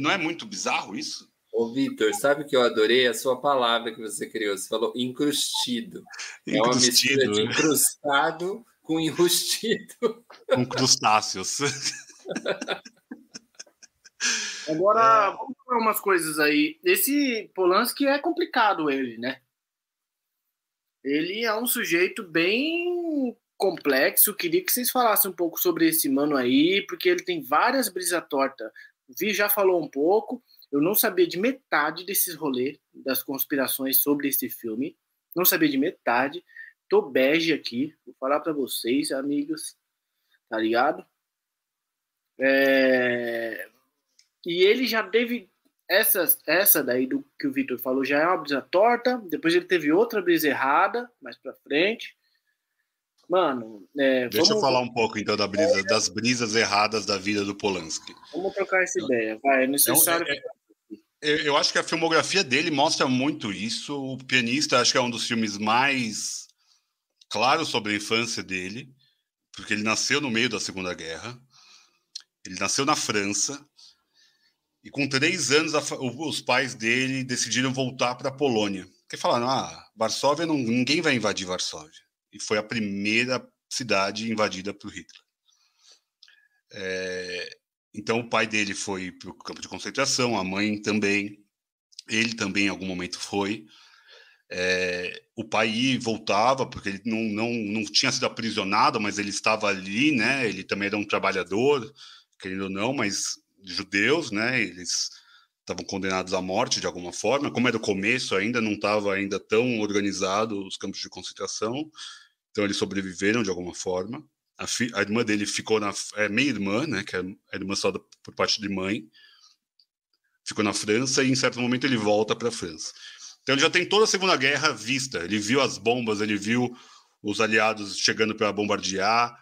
Não é muito bizarro isso? Ô, Vitor, sabe o que eu adorei? A sua palavra que você criou. Você falou encrustido. É uma mistura de incrustado com enrustido. Com crustáceos. Agora, é. vamos falar umas coisas aí. Esse Polanski é complicado, ele, né? Ele é um sujeito bem complexo. Queria que vocês falassem um pouco sobre esse mano aí, porque ele tem várias brisas tortas. Vi já falou um pouco. Eu não sabia de metade desses rolês, das conspirações sobre esse filme. Não sabia de metade. Tô bege aqui. Vou falar para vocês, amigos. Tá ligado? É... E ele já teve essa, essa daí do que o Vitor falou já é uma brisa torta. Depois ele teve outra brisa errada mais para frente. Mano, é, deixa vamos... eu falar um pouco então da brisa, é... das brisas erradas da vida do Polanski. Vamos trocar essa ideia. Vai, é necessário. É, eu acho que a filmografia dele mostra muito isso. O Pianista acho que é um dos filmes mais claros sobre a infância dele, porque ele nasceu no meio da Segunda Guerra. Ele nasceu na França. E com três anos, a, os pais dele decidiram voltar para a Polônia. Porque falaram: ah, Varsóvia, não, ninguém vai invadir Varsóvia. E foi a primeira cidade invadida por Hitler. É, então, o pai dele foi para o campo de concentração, a mãe também. Ele também, em algum momento, foi. É, o pai voltava, porque ele não, não, não tinha sido aprisionado, mas ele estava ali, né? Ele também era um trabalhador, querendo ou não, mas judeus, né? Eles estavam condenados à morte de alguma forma. Como era o começo, ainda não estava ainda tão organizado os campos de concentração, então eles sobreviveram de alguma forma a, fi, a irmã dele ficou na. É meia irmã, né? Que é a irmã só por parte de mãe. Ficou na França e em certo momento ele volta para a França. Então ele já tem toda a Segunda Guerra vista. Ele viu as bombas, ele viu os aliados chegando para bombardear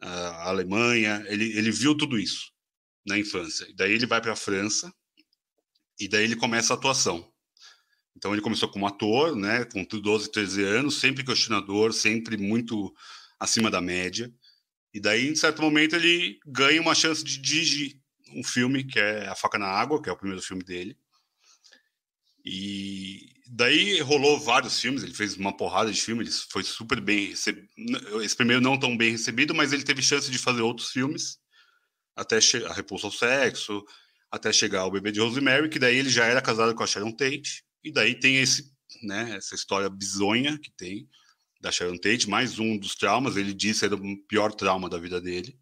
a Alemanha. Ele, ele viu tudo isso na infância. E daí ele vai para a França e daí ele começa a atuação. Então ele começou como ator, né, com 12, 13 anos, sempre questionador, sempre muito acima da média. E daí, em certo momento, ele ganha uma chance de dirigir um filme que é A Faca na Água, que é o primeiro filme dele. E daí rolou vários filmes, ele fez uma porrada de filmes, ele foi super bem recebido. Esse primeiro não tão bem recebido, mas ele teve chance de fazer outros filmes, até a Repulsa ao Sexo, até chegar ao Bebê de Rosemary, que daí ele já era casado com a Sharon Tate, e daí tem esse, né, essa história bizonha que tem, da Sharon Tate, mais um dos traumas, ele disse era o pior trauma da vida dele.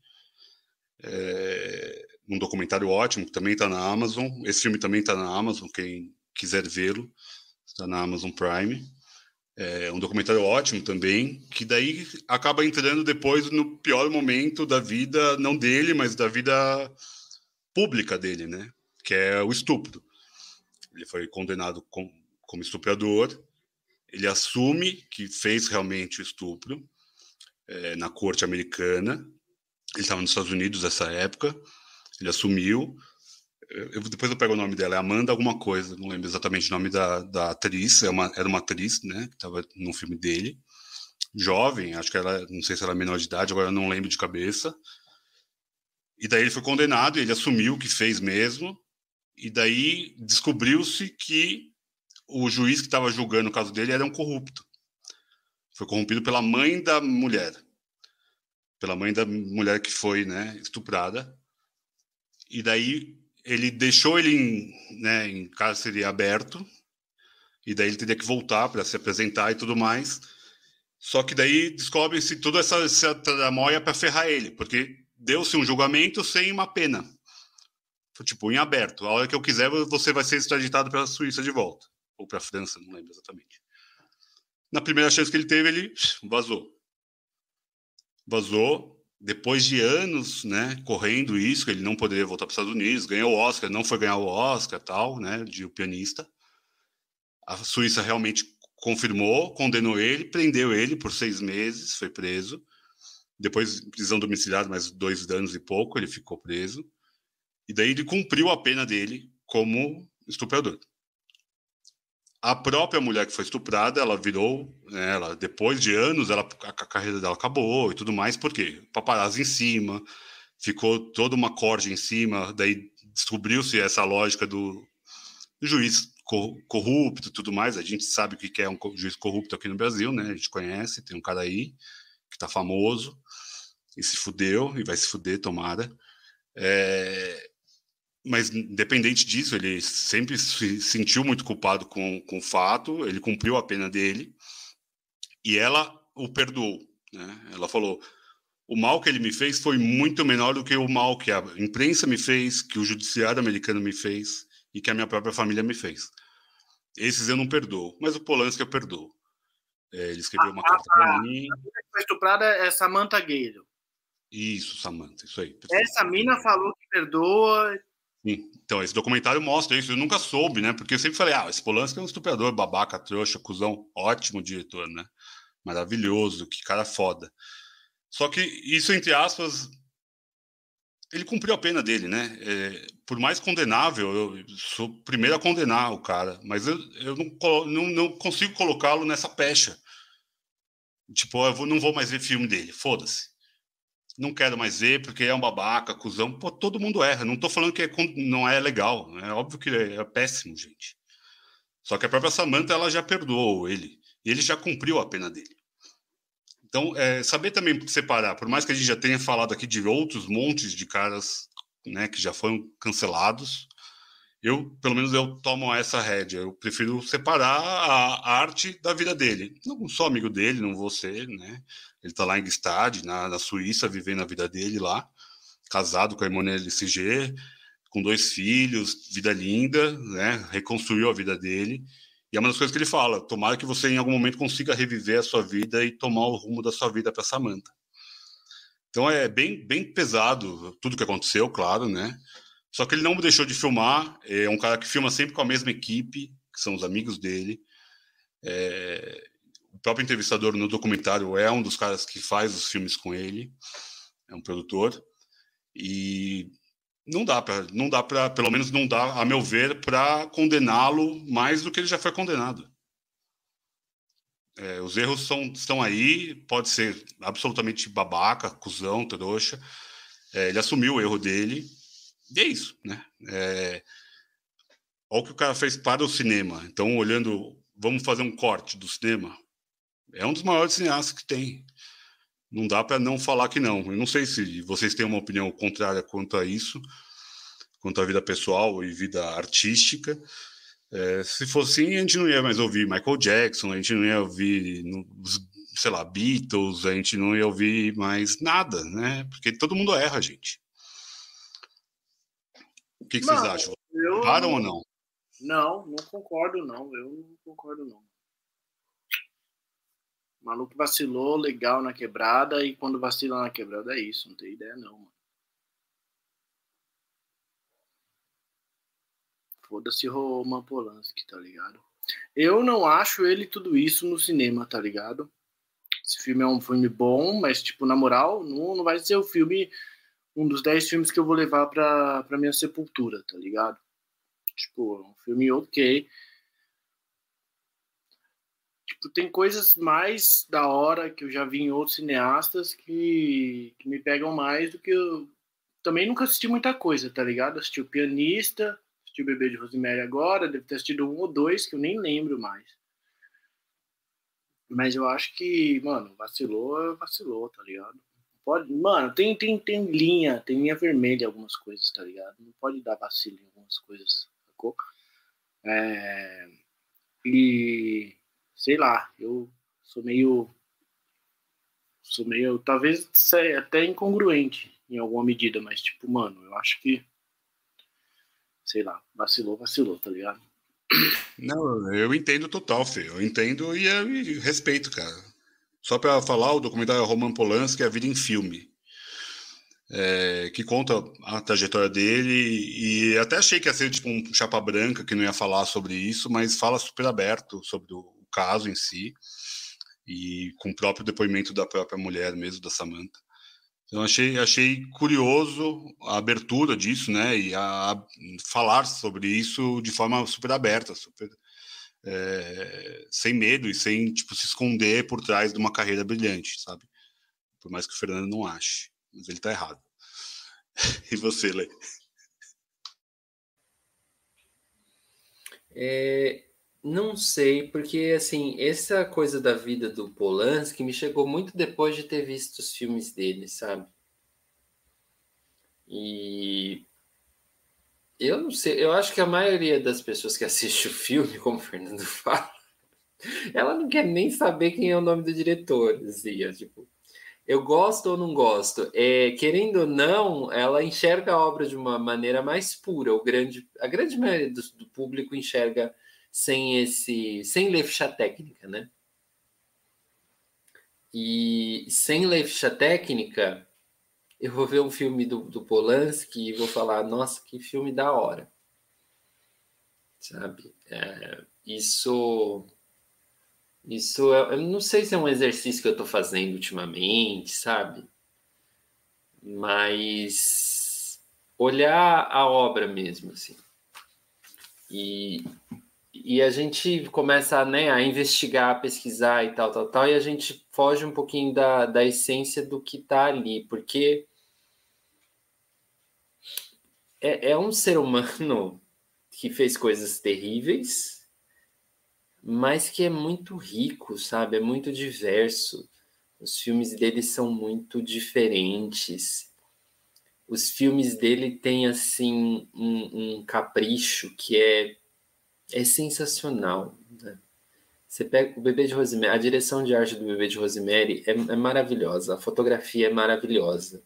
É, um documentário ótimo, que também está na Amazon. Esse filme também está na Amazon, quem quiser vê-lo, está na Amazon Prime. É um documentário ótimo também, que daí acaba entrando depois no pior momento da vida, não dele, mas da vida pública dele, né? Que é o estupro. Ele foi condenado com, como estuprador ele assume que fez realmente o estupro é, na corte americana. Ele estava nos Estados Unidos nessa época. Ele assumiu. Eu, depois eu pego o nome dela, é Amanda alguma coisa, não lembro exatamente o nome da, da atriz, é uma, era uma atriz, né, que estava no filme dele, jovem, acho que ela, não sei se era menor de idade, agora não lembro de cabeça. E daí ele foi condenado, ele assumiu que fez mesmo, e daí descobriu-se que o juiz que estava julgando o caso dele era um corrupto. Foi corrompido pela mãe da mulher. Pela mãe da mulher que foi né, estuprada. E daí ele deixou ele em, né, em cárcere aberto. E daí ele teria que voltar para se apresentar e tudo mais. Só que daí descobre-se toda essa, essa tramóia para ferrar ele, porque deu-se um julgamento sem uma pena. Tipo em aberto. A hora que eu quiser, você vai ser extraditado para a Suíça de volta ou para a França, não lembro exatamente. Na primeira chance que ele teve, ele vazou. Vazou, depois de anos, né, correndo isso, ele não poderia voltar para os Estados Unidos, ganhou o Oscar, não foi ganhar o Oscar, tal, né, de o pianista. A Suíça realmente confirmou, condenou ele, prendeu ele por seis meses, foi preso. Depois, prisão domiciliar, mais dois anos e pouco, ele ficou preso. E daí ele cumpriu a pena dele como estuprador. A própria mulher que foi estuprada, ela virou, né, ela, depois de anos, ela, a, carreira dela acabou e tudo mais, por quê? Paparazzi em cima, ficou toda uma corda em cima, daí descobriu-se essa lógica do juiz corrupto e tudo mais. A gente sabe o que é um juiz corrupto aqui no Brasil, né? A gente conhece, tem um cara aí que tá famoso e se fudeu e vai se fuder, tomara. É, mas independente disso, ele sempre se sentiu muito culpado com, com o fato, ele cumpriu a pena dele e ela o perdoou. Né? Ela falou: o mal que ele me fez foi muito menor do que o mal que a imprensa me fez, que o judiciário americano me fez e que a minha própria família me fez. Esses eu não perdoo, mas o Polanski eu perdoo. É, ele escreveu uma carta para mim. A mina que foi estuprada é Samantha Gale. Isso, Samantha, isso aí. Essa mina falou que perdoa então, esse documentário mostra isso. Eu nunca soube, né? Porque eu sempre falei, ah, esse Polanski é um estuprador, babaca, trouxa, cuzão. Ótimo diretor, né? Maravilhoso, que cara foda. Só que isso, entre aspas, ele cumpriu a pena dele, né? É, por mais condenável, eu sou o primeiro a condenar o cara, mas eu, eu não, não, não consigo colocá-lo nessa pecha. Tipo, eu vou, não vou mais ver filme dele, foda-se não quero mais ver porque é um babaca, cuzão. Pô, todo mundo erra. Não tô falando que é, não é legal. É óbvio que é, é péssimo, gente. Só que a própria Samantha ela já perdoou ele. E ele já cumpriu a pena dele. Então, é, saber também separar, por mais que a gente já tenha falado aqui de outros montes de caras né, que já foram cancelados, eu, pelo menos, eu tomo essa rédea. Eu prefiro separar a, arte da vida dele. Não sou amigo dele, não vou ser, né? Ele está lá em Gstad, na, na, Suíça, vivendo a vida dele lá, casado com a Emanuele LCG, com dois filhos, vida linda, né? Reconstruiu a vida dele. E é uma das coisas que ele fala: tomara que você em algum momento consiga reviver a sua vida e tomar o rumo da sua vida para Samanta. Então é bem, bem pesado tudo que aconteceu, claro, né? Só que ele não deixou de filmar. É um cara que filma sempre com a mesma equipe, que são os amigos dele. É, o próprio entrevistador no documentário é um dos caras que faz os filmes com ele, é um produtor, e não dá para, não dá para, pelo menos não dá, a meu ver, para condená-lo mais do que ele já foi condenado. É, os erros são, estão aí, pode ser absolutamente babaca, cuzão, trouxa. É, ele assumiu o erro dele, e é isso, né? É, olha o que o cara fez para o cinema. Então, olhando, vamos fazer um corte do cinema é um dos maiores cineastas que tem. Não dá para não falar que não. Eu não sei se vocês têm uma opinião contrária quanto a isso, quanto à vida pessoal e vida artística. É, se fosse assim, a gente não ia mais ouvir Michael Jackson, a gente não ia ouvir, sei lá, Beatles, a gente não ia ouvir mais nada, né? Porque todo mundo erra, gente. O que, que não, vocês acham? Param ou não? Não, não concordo, não. Eu não concordo, não. O maluco vacilou legal na quebrada e quando vacila na quebrada é isso, não tem ideia não, mano. Foda-se Roman Polanski, tá ligado? Eu não acho ele tudo isso no cinema, tá ligado? Esse filme é um filme bom, mas, tipo, na moral, não, não vai ser o filme, um dos dez filmes que eu vou levar pra, pra minha sepultura, tá ligado? Tipo, é um filme ok, Tipo, tem coisas mais da hora que eu já vi em outros cineastas que, que me pegam mais do que eu. Também nunca assisti muita coisa, tá ligado? Assisti o Pianista, assisti o Bebê de Rosemary agora, deve ter assistido um ou dois que eu nem lembro mais. Mas eu acho que, mano, vacilou, vacilou, tá ligado? Pode, mano, tem, tem, tem linha, tem linha vermelha algumas coisas, tá ligado? Não pode dar vacilo em algumas coisas, sacou? É, e sei lá, eu sou meio. Sou meio. Talvez até incongruente em alguma medida, mas, tipo, mano, eu acho que. Sei lá, vacilou, vacilou, tá ligado? Não, eu entendo total, Fê. Eu entendo e, eu, respeito, cara. Só para falar, o documentário Roman Polanski é a vida em filme. é, que conta a trajetória dele e até achei que ia ser tipo um chapa branca que não ia falar sobre isso, mas fala super aberto sobre o caso em si e com o próprio depoimento da própria mulher mesmo da Samantha. Então achei achei curioso a abertura disso, né, e a, a falar sobre isso de forma super aberta, super é, sem medo e sem tipo se esconder por trás de uma carreira brilhante, sabe? Por mais que o Fernando não ache mas ele está errado. e você, Lê? É, não sei, porque assim, essa coisa da vida do Polanski me chegou muito depois de ter visto os filmes dele, sabe? E eu não sei, eu acho que a maioria das pessoas que assiste o filme, como o Fernando fala, ela não quer nem saber quem é o nome do diretor, assim, é, tipo, eu gosto ou não gosto, é, querendo ou não, ela enxerga a obra de uma maneira mais pura. O grande, a grande maioria do, do público enxerga sem esse, sem ler ficha técnica, né? E sem ler ficha técnica, eu vou ver um filme do, do Polanski e vou falar, nossa, que filme da hora. Sabe? É, isso isso é, eu não sei se é um exercício que eu estou fazendo ultimamente, sabe? Mas olhar a obra mesmo, assim. E, e a gente começa né, a investigar, a pesquisar e tal, tal, tal, e a gente foge um pouquinho da, da essência do que está ali, porque é, é um ser humano que fez coisas terríveis, mas que é muito rico, sabe? É muito diverso. Os filmes dele são muito diferentes. Os filmes dele têm assim um, um capricho que é é sensacional. Né? Você pega o Bebê de Rosemary, a direção de arte do Bebê de Rosemary é, é maravilhosa, a fotografia é maravilhosa.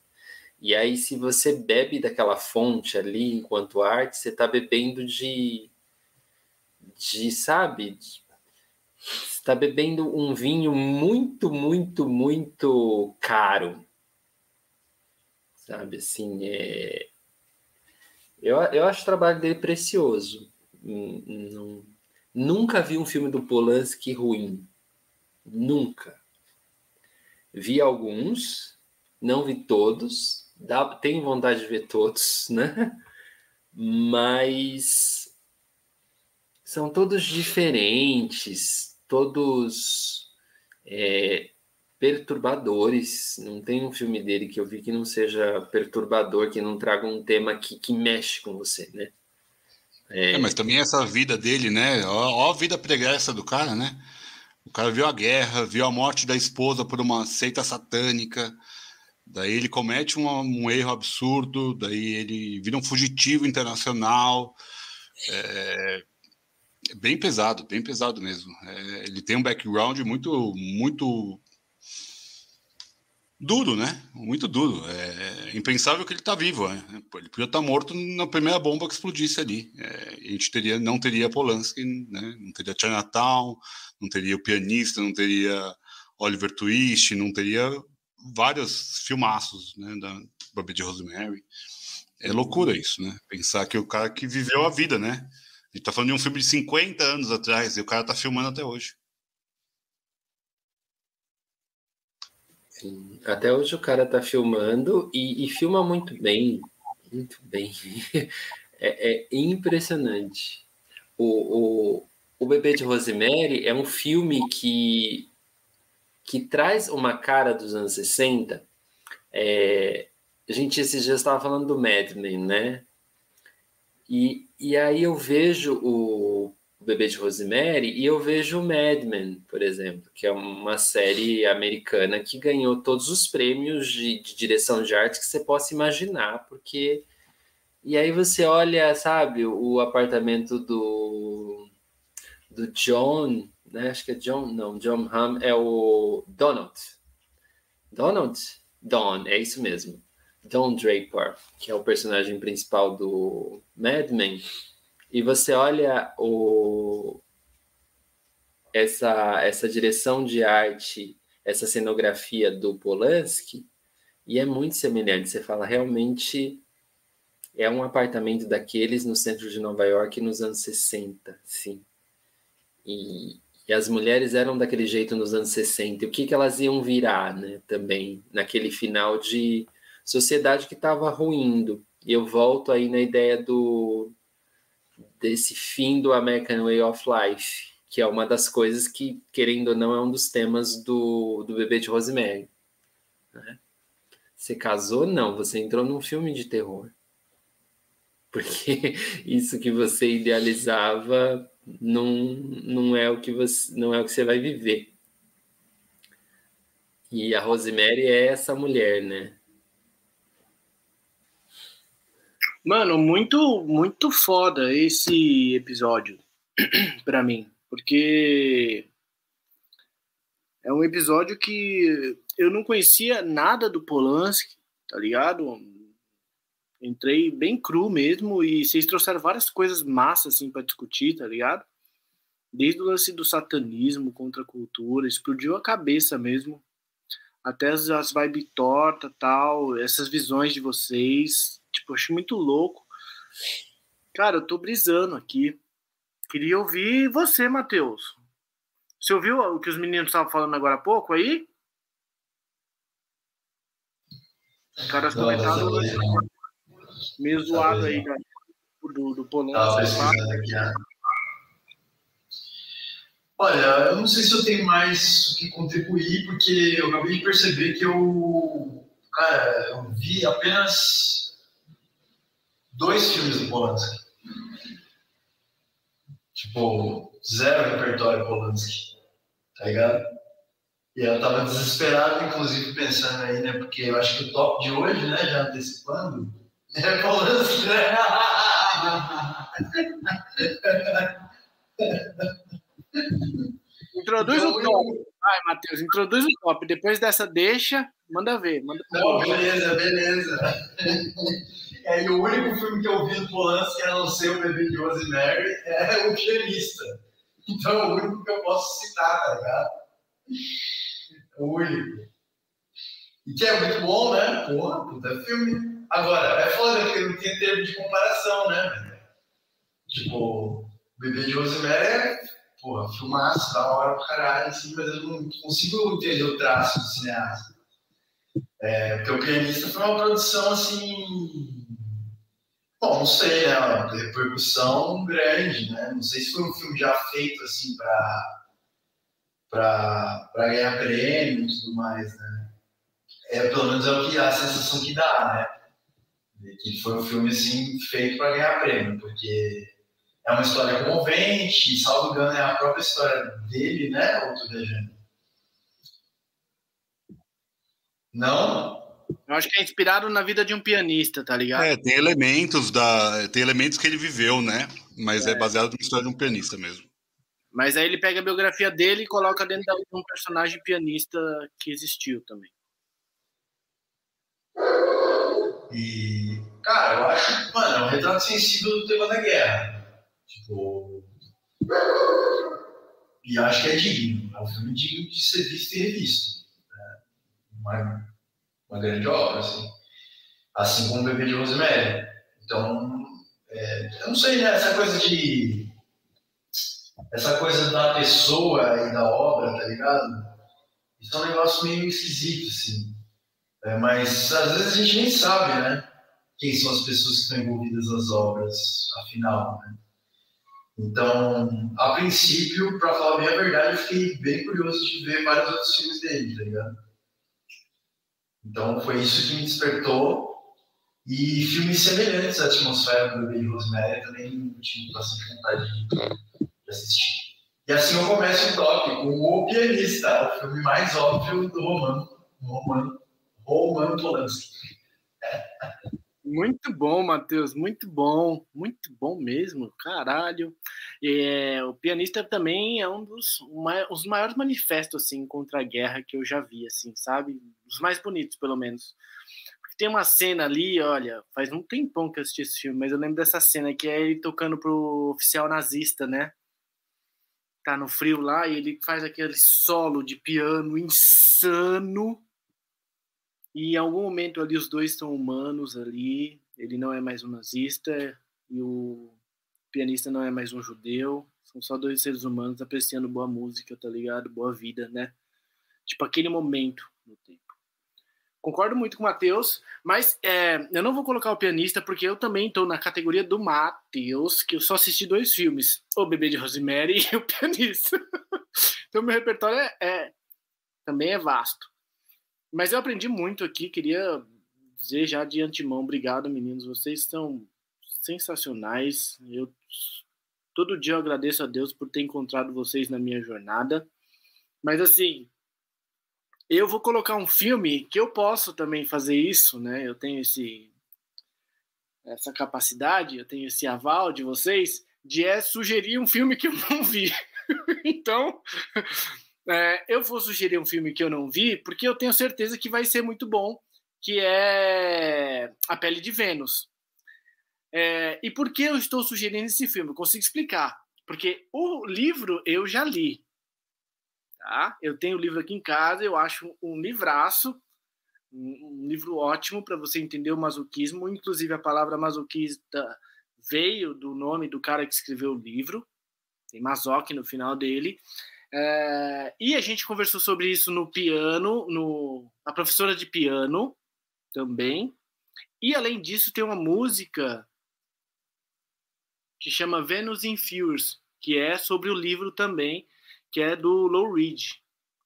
E aí, se você bebe daquela fonte ali enquanto arte, você está bebendo de, de sabe, está bebendo um vinho muito, muito, muito caro. Sabe, assim, é... eu, eu acho o trabalho dele precioso. Não, nunca vi um filme do Polanski ruim. Nunca. Vi alguns, não vi todos, dá, tenho vontade de ver todos, né? Mas são todos diferentes, todos é, perturbadores. Não tem um filme dele que eu vi que não seja perturbador, que não traga um tema que, que mexe com você, né? É... É, mas também essa vida dele, né? Ó, ó, a vida pregressa do cara, né? O cara viu a guerra, viu a morte da esposa por uma seita satânica, daí ele comete um, um erro absurdo, daí ele vira um fugitivo internacional. É, bem pesado, bem pesado mesmo. É, ele tem um background muito, muito duro, né? Muito duro. É impensável que ele está vivo. Né? Ele podia estar tá morto na primeira bomba que explodisse ali. É, a gente teria, não teria Polanski, né? não teria Chinatown, não teria o pianista, não teria Oliver Twist, não teria vários filmaços né? da Bobby de Rosemary. É loucura isso, né? Pensar que o cara que viveu a vida, né? gente tá falando de um filme de 50 anos atrás e o cara tá filmando até hoje. Sim, até hoje o cara tá filmando e, e filma muito bem. Muito bem. É, é impressionante. O, o, o Bebê de Rosemary é um filme que, que traz uma cara dos anos 60. É, a gente esses dias estava falando do Mad Men, né? E, e aí eu vejo o Bebê de Rosemary e eu vejo o Mad Men, por exemplo, que é uma série americana que ganhou todos os prêmios de, de direção de arte que você possa imaginar, porque e aí você olha, sabe, o apartamento do do John, né? Acho que é John, não, John Hamm é o Donald. Donald? Don, é isso mesmo. Don Draper, que é o personagem principal do Mad Men, e você olha o, essa, essa direção de arte, essa cenografia do Polanski, E é muito semelhante. Você fala, realmente é um apartamento daqueles no centro de Nova York nos anos 60, sim. E, e as mulheres eram daquele jeito nos anos 60. E o que, que elas iam virar, né? Também, naquele final de sociedade que estava ruindo. E eu volto aí na ideia do desse fim do American Way of Life, que é uma das coisas que, querendo ou não, é um dos temas do, do Bebê de Rosemary. Né? Você casou? Não, você entrou num filme de terror. Porque isso que você idealizava não, não é o que você não é o que você vai viver. E a Rosemary é essa mulher, né? Mano, muito muito foda esse episódio para mim, porque é um episódio que eu não conhecia nada do Polanski, tá ligado? Entrei bem cru mesmo e vocês trouxeram várias coisas massas assim para discutir, tá ligado? Desde o lance do satanismo contra a cultura, explodiu a cabeça mesmo. Até as, as vibe torta, tal, essas visões de vocês, tipo, achei muito louco. Cara, eu tô brisando aqui. Queria ouvir você, Matheus. Você ouviu o que os meninos estavam falando agora há pouco aí? Os caras comentaram meio zoado aí né? do, do Polônia. Né? Olha, eu não sei se eu tenho mais o que contribuir, porque eu acabei de perceber que eu, cara, eu vi apenas dois filmes do Polanski. Tipo, zero repertório Polanski, tá ligado? E eu tava desesperado, inclusive, pensando aí, né? Porque eu acho que o top de hoje, né, já antecipando, é Polanski, né? Introduz então, o top. Vai, Matheus, introduz o top. Depois dessa deixa, manda ver. Manda... Não, beleza, beleza. É, e o único filme que eu vi do Polanski, a não ser o Bebê de Rosemary, é o pianista. Então é o único que eu posso citar, tá ligado? É o único. E que é muito bom, né? Porra, puta filme. Agora, é foda porque não tem termo de comparação, né? Tipo, o Bebê de Rosemary é, porra, filmaço, da hora pra caralho, assim, mas eu não consigo entender o traço do cineasta. É, porque o pianista foi uma produção, assim, Bom, não sei, né? Uma repercussão grande, né? Não sei se foi um filme já feito assim para ganhar prêmio e tudo mais, né? É, pelo menos é o que a sensação que dá, né? Que foi um filme assim feito para ganhar prêmio, porque é uma história comovente, e salvo engano é a própria história dele, né? Ou tô viajando? Não? Eu acho que é inspirado na vida de um pianista, tá ligado? É, tem elementos da, tem elementos que ele viveu, né? Mas é, é baseado na história de um pianista mesmo. Mas aí ele pega a biografia dele e coloca dentro de um personagem pianista que existiu também. E, cara, eu acho, mano, é um retrato sensível do tema da guerra. Tipo. E acho que é digno. É um filme digno de ser visto e revisto. Né? uma grande obra, assim. Assim como o Bebê de Rosemary. Então, é, eu não sei, né? Essa coisa de. Essa coisa da pessoa e da obra, tá ligado? Isso é um negócio meio esquisito, assim. É, mas às vezes a gente nem sabe, né? Quem são as pessoas que estão envolvidas nas obras, afinal, né? Então, a princípio, para falar bem a verdade, eu fiquei bem curioso de ver vários outros filmes dele, tá ligado? Então foi isso que me despertou. E filmes semelhantes à atmosfera do de Rosemary também tive bastante vontade de, assistir. E assim eu começo o top com O Pianista, o filme mais óbvio do Roman, Roman, Roman Polanski. Muito bom, Matheus, muito bom, muito bom mesmo, caralho. É, o pianista também é um dos os maiores manifestos assim contra a guerra que eu já vi, assim, sabe? Os mais bonitos, pelo menos. Porque tem uma cena ali, olha, faz um tempão que eu assisti esse filme, mas eu lembro dessa cena que é ele tocando pro oficial nazista, né? Tá no frio lá e ele faz aquele solo de piano insano E em algum momento ali os dois estão humanos ali. Ele não é mais um nazista e o pianista não é mais um judeu. São só dois seres humanos apreciando boa música, tá ligado? Boa vida, né? Tipo aquele momento no tempo. Concordo muito com o Matheus, mas é, eu não vou colocar o pianista porque eu também estou na categoria do Matheus, que eu só assisti dois filmes: O Bebê de Rosemary e O Pianista. então meu repertório é, é, também é vasto. Mas eu aprendi muito aqui, queria dizer já de antemão, obrigado meninos, vocês são sensacionais. Eu todo dia eu agradeço a Deus por ter encontrado vocês na minha jornada. Mas assim, eu vou colocar um filme que eu posso também fazer isso, né? Eu tenho esse essa capacidade, eu tenho esse aval de vocês de é sugerir um filme que eu não vi. então, é, eu vou sugerir um filme que eu não vi, porque eu tenho certeza que vai ser muito bom, que é A Pele de Vênus. É, e por que eu estou sugerindo esse filme? Eu consigo explicar. Porque o livro eu já li. Tá? Eu tenho o livro aqui em casa, eu acho um livraço, um, livro ótimo para você entender o masoquismo. Inclusive, a palavra masoquista veio do nome do cara que escreveu o livro, tem masoque no final dele. É, e a gente conversou sobre isso no piano, no, a professora de piano também. E além disso, tem uma música que chama Venus in Fears, que é sobre o livro também que é do Low Ridge,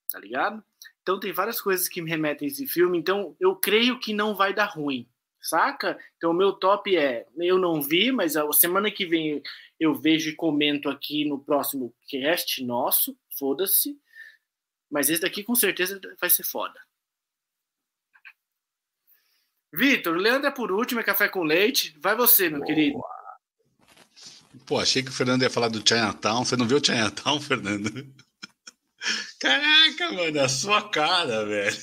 tá ligado? Então tem várias coisas que me remetem a esse filme, então eu creio que não vai dar ruim, saca? Então o meu top é, eu não vi, mas a semana que vem eu vejo e comento aqui no próximo cast nosso, foda-se. Mas esse daqui com certeza vai ser foda. Vitor, Leandro é por último, é café com leite. Vai você, meu Boa. querido. Pô, achei que o Fernando ia falar do Chinatown. Você não viu o Chinatown, Fernando? Caraca, mano, a sua cara, velho.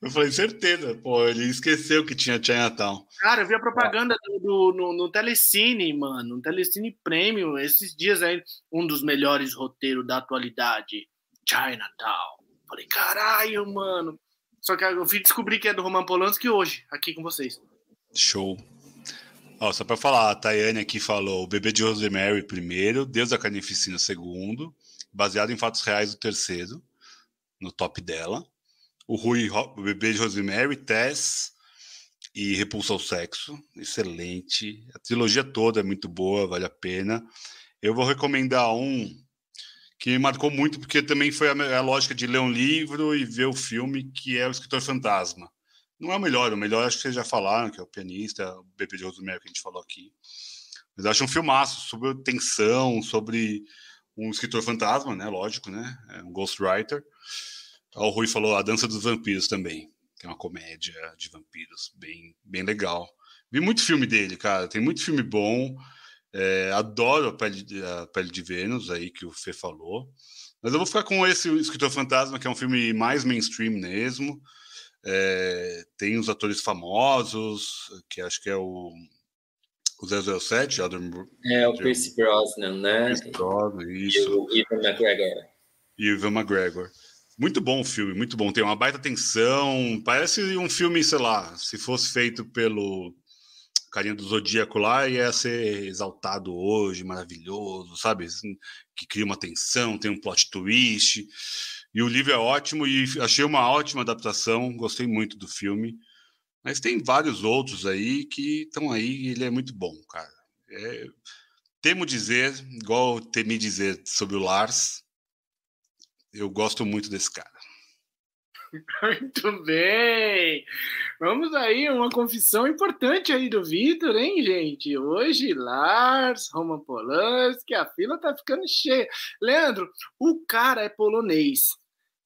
Eu falei, certeza, pô, ele esqueceu que tinha Chinatown. Cara, eu vi a propaganda do, do no, no, Telecine, mano, no Telecine Premium, esses dias aí, um dos melhores roteiros da atualidade, Chinatown. Falei, caralho, mano. Só que eu fui descobrir que é do Roman Polanski hoje, aqui com vocês. Show. Ó, só para falar, a Tayane aqui falou o bebê de Rosemary primeiro, Deus da Carnificina segundo, baseado em fatos reais o terceiro, no top dela. O Rui, o bebê de Rosemary, Tess e Repulsa ao Sexo, excelente. A trilogia toda é muito boa, vale a pena. Eu vou recomendar um que me marcou muito, porque também foi a, a lógica de ler um livro e ver o filme, que é O Escritor Fantasma não é o melhor, o melhor acho que vocês já falaram, que é o pianista, o Bebê de Rosemary que a gente falou aqui. Mas acho um filmaço sobre tensão, sobre um escritor fantasma, né? Lógico, né? É um ghostwriter. O Rui falou A Dança dos Vampiros também, que é uma comédia de vampiros bem, bem legal. Vi muito filme dele, cara. Tem muito filme bom. É, adoro a pele, a pele de Vênus aí que o Fê falou. Mas eu vou ficar com esse Escritor Fantasma, que é um filme mais mainstream mesmo. É, tem os atores famosos, que acho que é o, o 007, Adam, É, o Pierce Brosnan, né? Pierce Brosnan, isso. E o Ivan McGregor. E o Ivan McGregor. Muito bom o filme, muito bom. Tem uma baita tensão. Parece um filme, sei lá, se fosse feito pelo carinha do Zodíaco lá, ia ser exaltado hoje, maravilhoso, sabe? Assim, que cria uma tensão, tem um plot twist. E o livro é ótimo e achei uma ótima adaptação, gostei muito do filme. Mas tem vários outros aí que estão aí e ele é muito bom, cara. É, temo dizer, igual temi dizer sobre o Lars, eu gosto muito desse cara. Muito bem! Vamos aí, uma confissão importante aí do Vitor, hein, gente? Hoje, Lars, Roman Polanski, a fila tá ficando cheia. Leandro, o cara é polonês.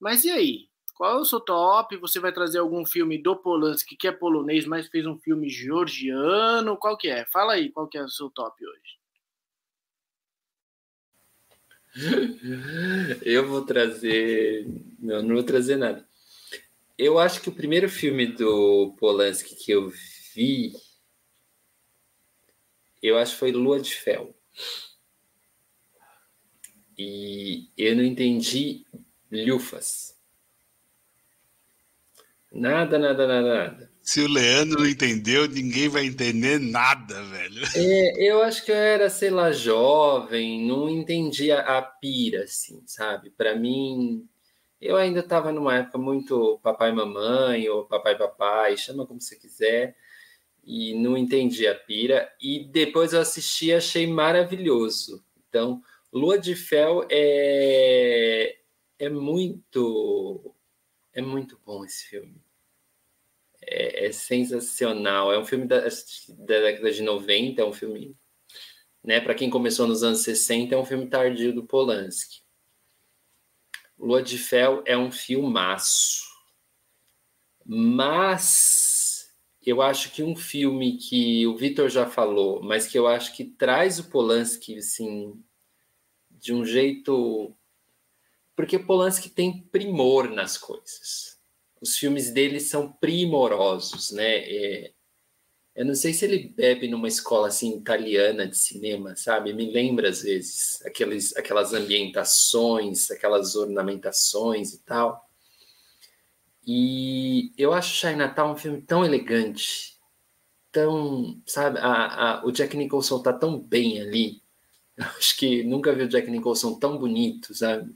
Mas e aí? Qual é o seu top? Você vai trazer algum filme do Polanski que é polonês, mas fez um filme georgiano? Qual que é? Fala aí, qual que é o seu top hoje? Eu vou trazer. Não, não vou trazer nada. Eu acho que o primeiro filme do Polanski que eu vi, eu acho que foi Lua de Fel. E eu não entendi lufas. Nada, nada, nada, nada. Se o Leandro não entendeu, ninguém vai entender nada, velho. É, eu acho que eu era, sei lá, jovem, não entendia a pira, assim, sabe? Para mim, eu ainda estava numa época muito papai mamãe, ou papai papai, chama como você quiser, e não entendi a pira. E depois eu assisti e achei maravilhoso. Então, Lua de Fel é, é muito é muito bom esse filme. É, é sensacional. É um filme da, da, década de 90, é um filme, né, para quem começou nos anos 60, é um filme tardio do Polanski. Lua de Fel é um filmaço. Mas eu acho que um filme que o Vitor já falou, mas que eu acho que traz o Polanski assim de um jeito porque Polanski tem primor nas coisas. Os filmes dele são primorosos, né? É, eu não sei se ele bebe numa escola assim italiana de cinema, sabe? Me lembra às vezes aqueles, aquelas ambientações, aquelas ornamentações e tal. E eu acho Chinatown um filme tão elegante, tão, sabe? A, a, o Jack Nicholson tá tão bem ali. Eu acho que nunca vi o Jack Nicholson tão bonito, sabe?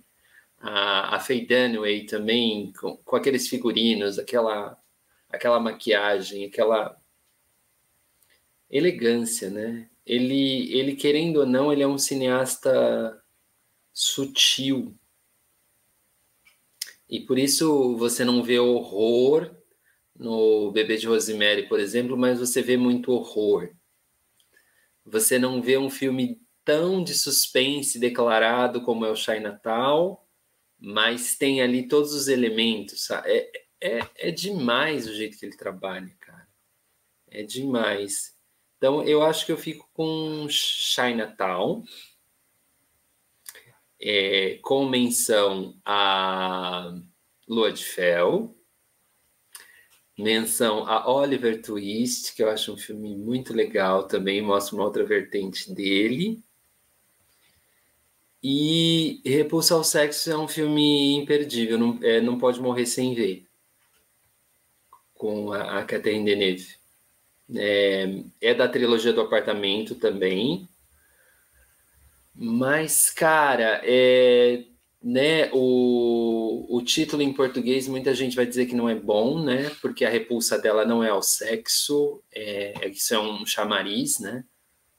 A, a Faye Dunaway também, com, com aqueles figurinos, aquela, aquela maquiagem, aquela elegância, né? Ele, ele querendo ou não, ele é um cineasta sutil. E por isso você não vê horror no Bebê de Rosemary, por exemplo, mas você vê muito horror. Você não vê um filme tão de suspense declarado como é o Chinatown, mas tem ali todos os elementos. É, é, é demais o jeito que ele trabalha, cara. É demais. Então, eu acho que eu fico com Chinatown, é, com menção a Lua de Fel, menção a Oliver Twist, que eu acho um filme muito legal também, mostra uma outra vertente dele. E Repulsa ao Sexo é um filme imperdível, não, é, não pode morrer sem ver, com a, a Catherine Deneuve. É, é da trilogia do apartamento também. Mas, cara, é, né, o, o título em português muita gente vai dizer que não é bom, né? Porque a repulsa dela não é ao sexo, é, é isso é um chamariz, né?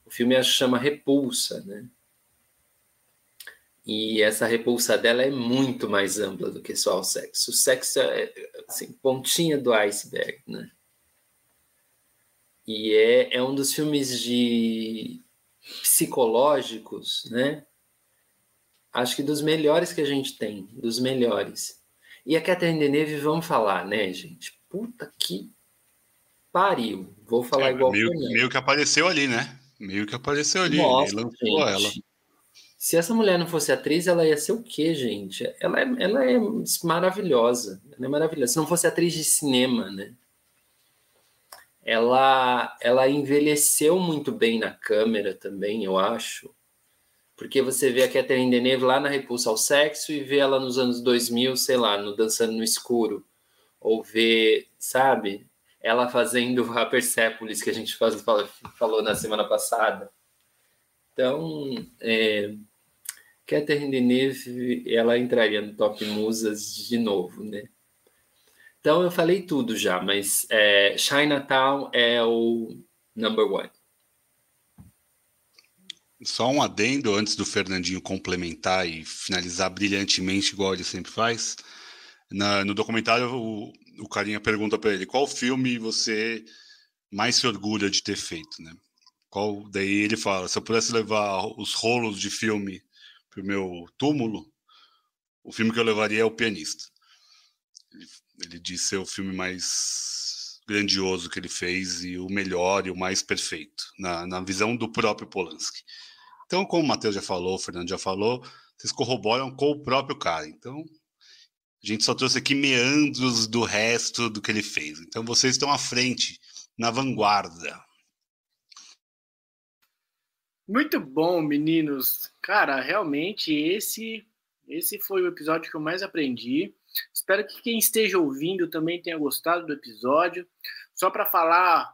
O filme chama Repulsa, né? E essa repulsa dela é muito mais ampla do que só o sexo. O sexo é assim, pontinha do iceberg, né? E é, é um dos filmes de psicológicos, né? Acho que dos melhores que a gente tem, dos melhores. E a Catherine Deneuve, vamos falar, né, gente? Puta que pariu. Vou falar é, igual meio, meio que apareceu ali, né? Meio que apareceu ali. Nossa, ela. Se essa mulher não fosse atriz, ela ia ser o quê, gente? Ela é, ela é maravilhosa. Ela é maravilhosa. Se não fosse atriz de cinema, né? ela, ela envelheceu muito bem na câmera também, eu acho. Porque você vê a Catherine Deneuve lá na Repulsa ao Sexo e vê ela nos anos 2000, sei lá, no Dançando no Escuro. Ou vê, sabe, ela fazendo a Persepolis, que a gente faz, falou na semana passada. Então, é, Catherine Deneuve, ela entraria no top musas de novo, né? Então eu falei tudo já, mas é, Chinatown é o number one. Só um adendo antes do Fernandinho complementar e finalizar brilhantemente, igual ele sempre faz. Na, no documentário, o, o carinha pergunta para ele qual filme você mais se orgulha de ter feito, né? Qual, daí ele fala: se eu pudesse levar os rolos de filme para o meu túmulo, o filme que eu levaria é O Pianista. Ele ele disse ser o filme mais grandioso que ele fez e o melhor e o mais perfeito, na, na visão do próprio Polanski. Então, como o Matheus já falou, o Fernando já falou, vocês corroboram com o próprio cara. Então, a gente só trouxe aqui meandros do resto do que ele fez. Então, vocês estão à frente, na vanguarda. Muito bom, meninos. Cara, realmente esse esse foi o episódio que eu mais aprendi. Espero que quem esteja ouvindo também tenha gostado do episódio. Só para falar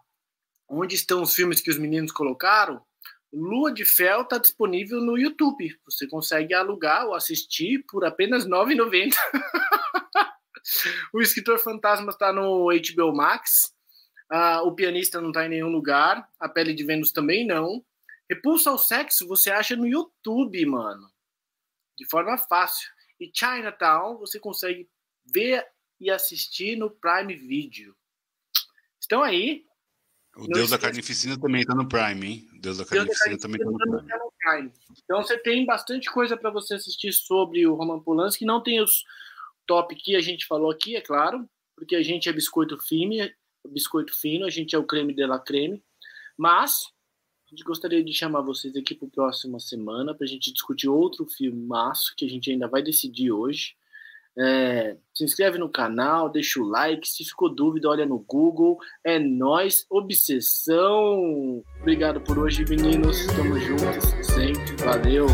onde estão os filmes que os meninos colocaram, Lua de Fel está disponível no YouTube. Você consegue alugar ou assistir por apenas R$ 9,90. o Escritor Fantasma está no HBO Max. Uh, o Pianista não está em nenhum lugar. A Pele de Vênus também não. Repulsa ao Sexo você acha no YouTube, mano. De forma fácil. E Chinatown você consegue ver e assistir no Prime Video. Estão aí. O Deus da Carnificina também está no Prime, hein? Deus da Carnificina, Deus da Carnificina também está no, tá no, Prime. Então você tem bastante coisa para você assistir sobre o Roman Polanski. Não tem os top que a gente falou aqui, é claro, porque a gente é biscoito fino, biscoito fino, a gente é o creme de la creme. Mas gente gostaria de chamar vocês aqui para a próxima semana para a gente discutir outro filme maço que a gente ainda vai decidir hoje. É, se inscreve no canal, deixa o like. Se ficou dúvida, olha no Google. É nós, obsessão. Obrigado por hoje, meninos. Estamos juntos sempre. Valeu.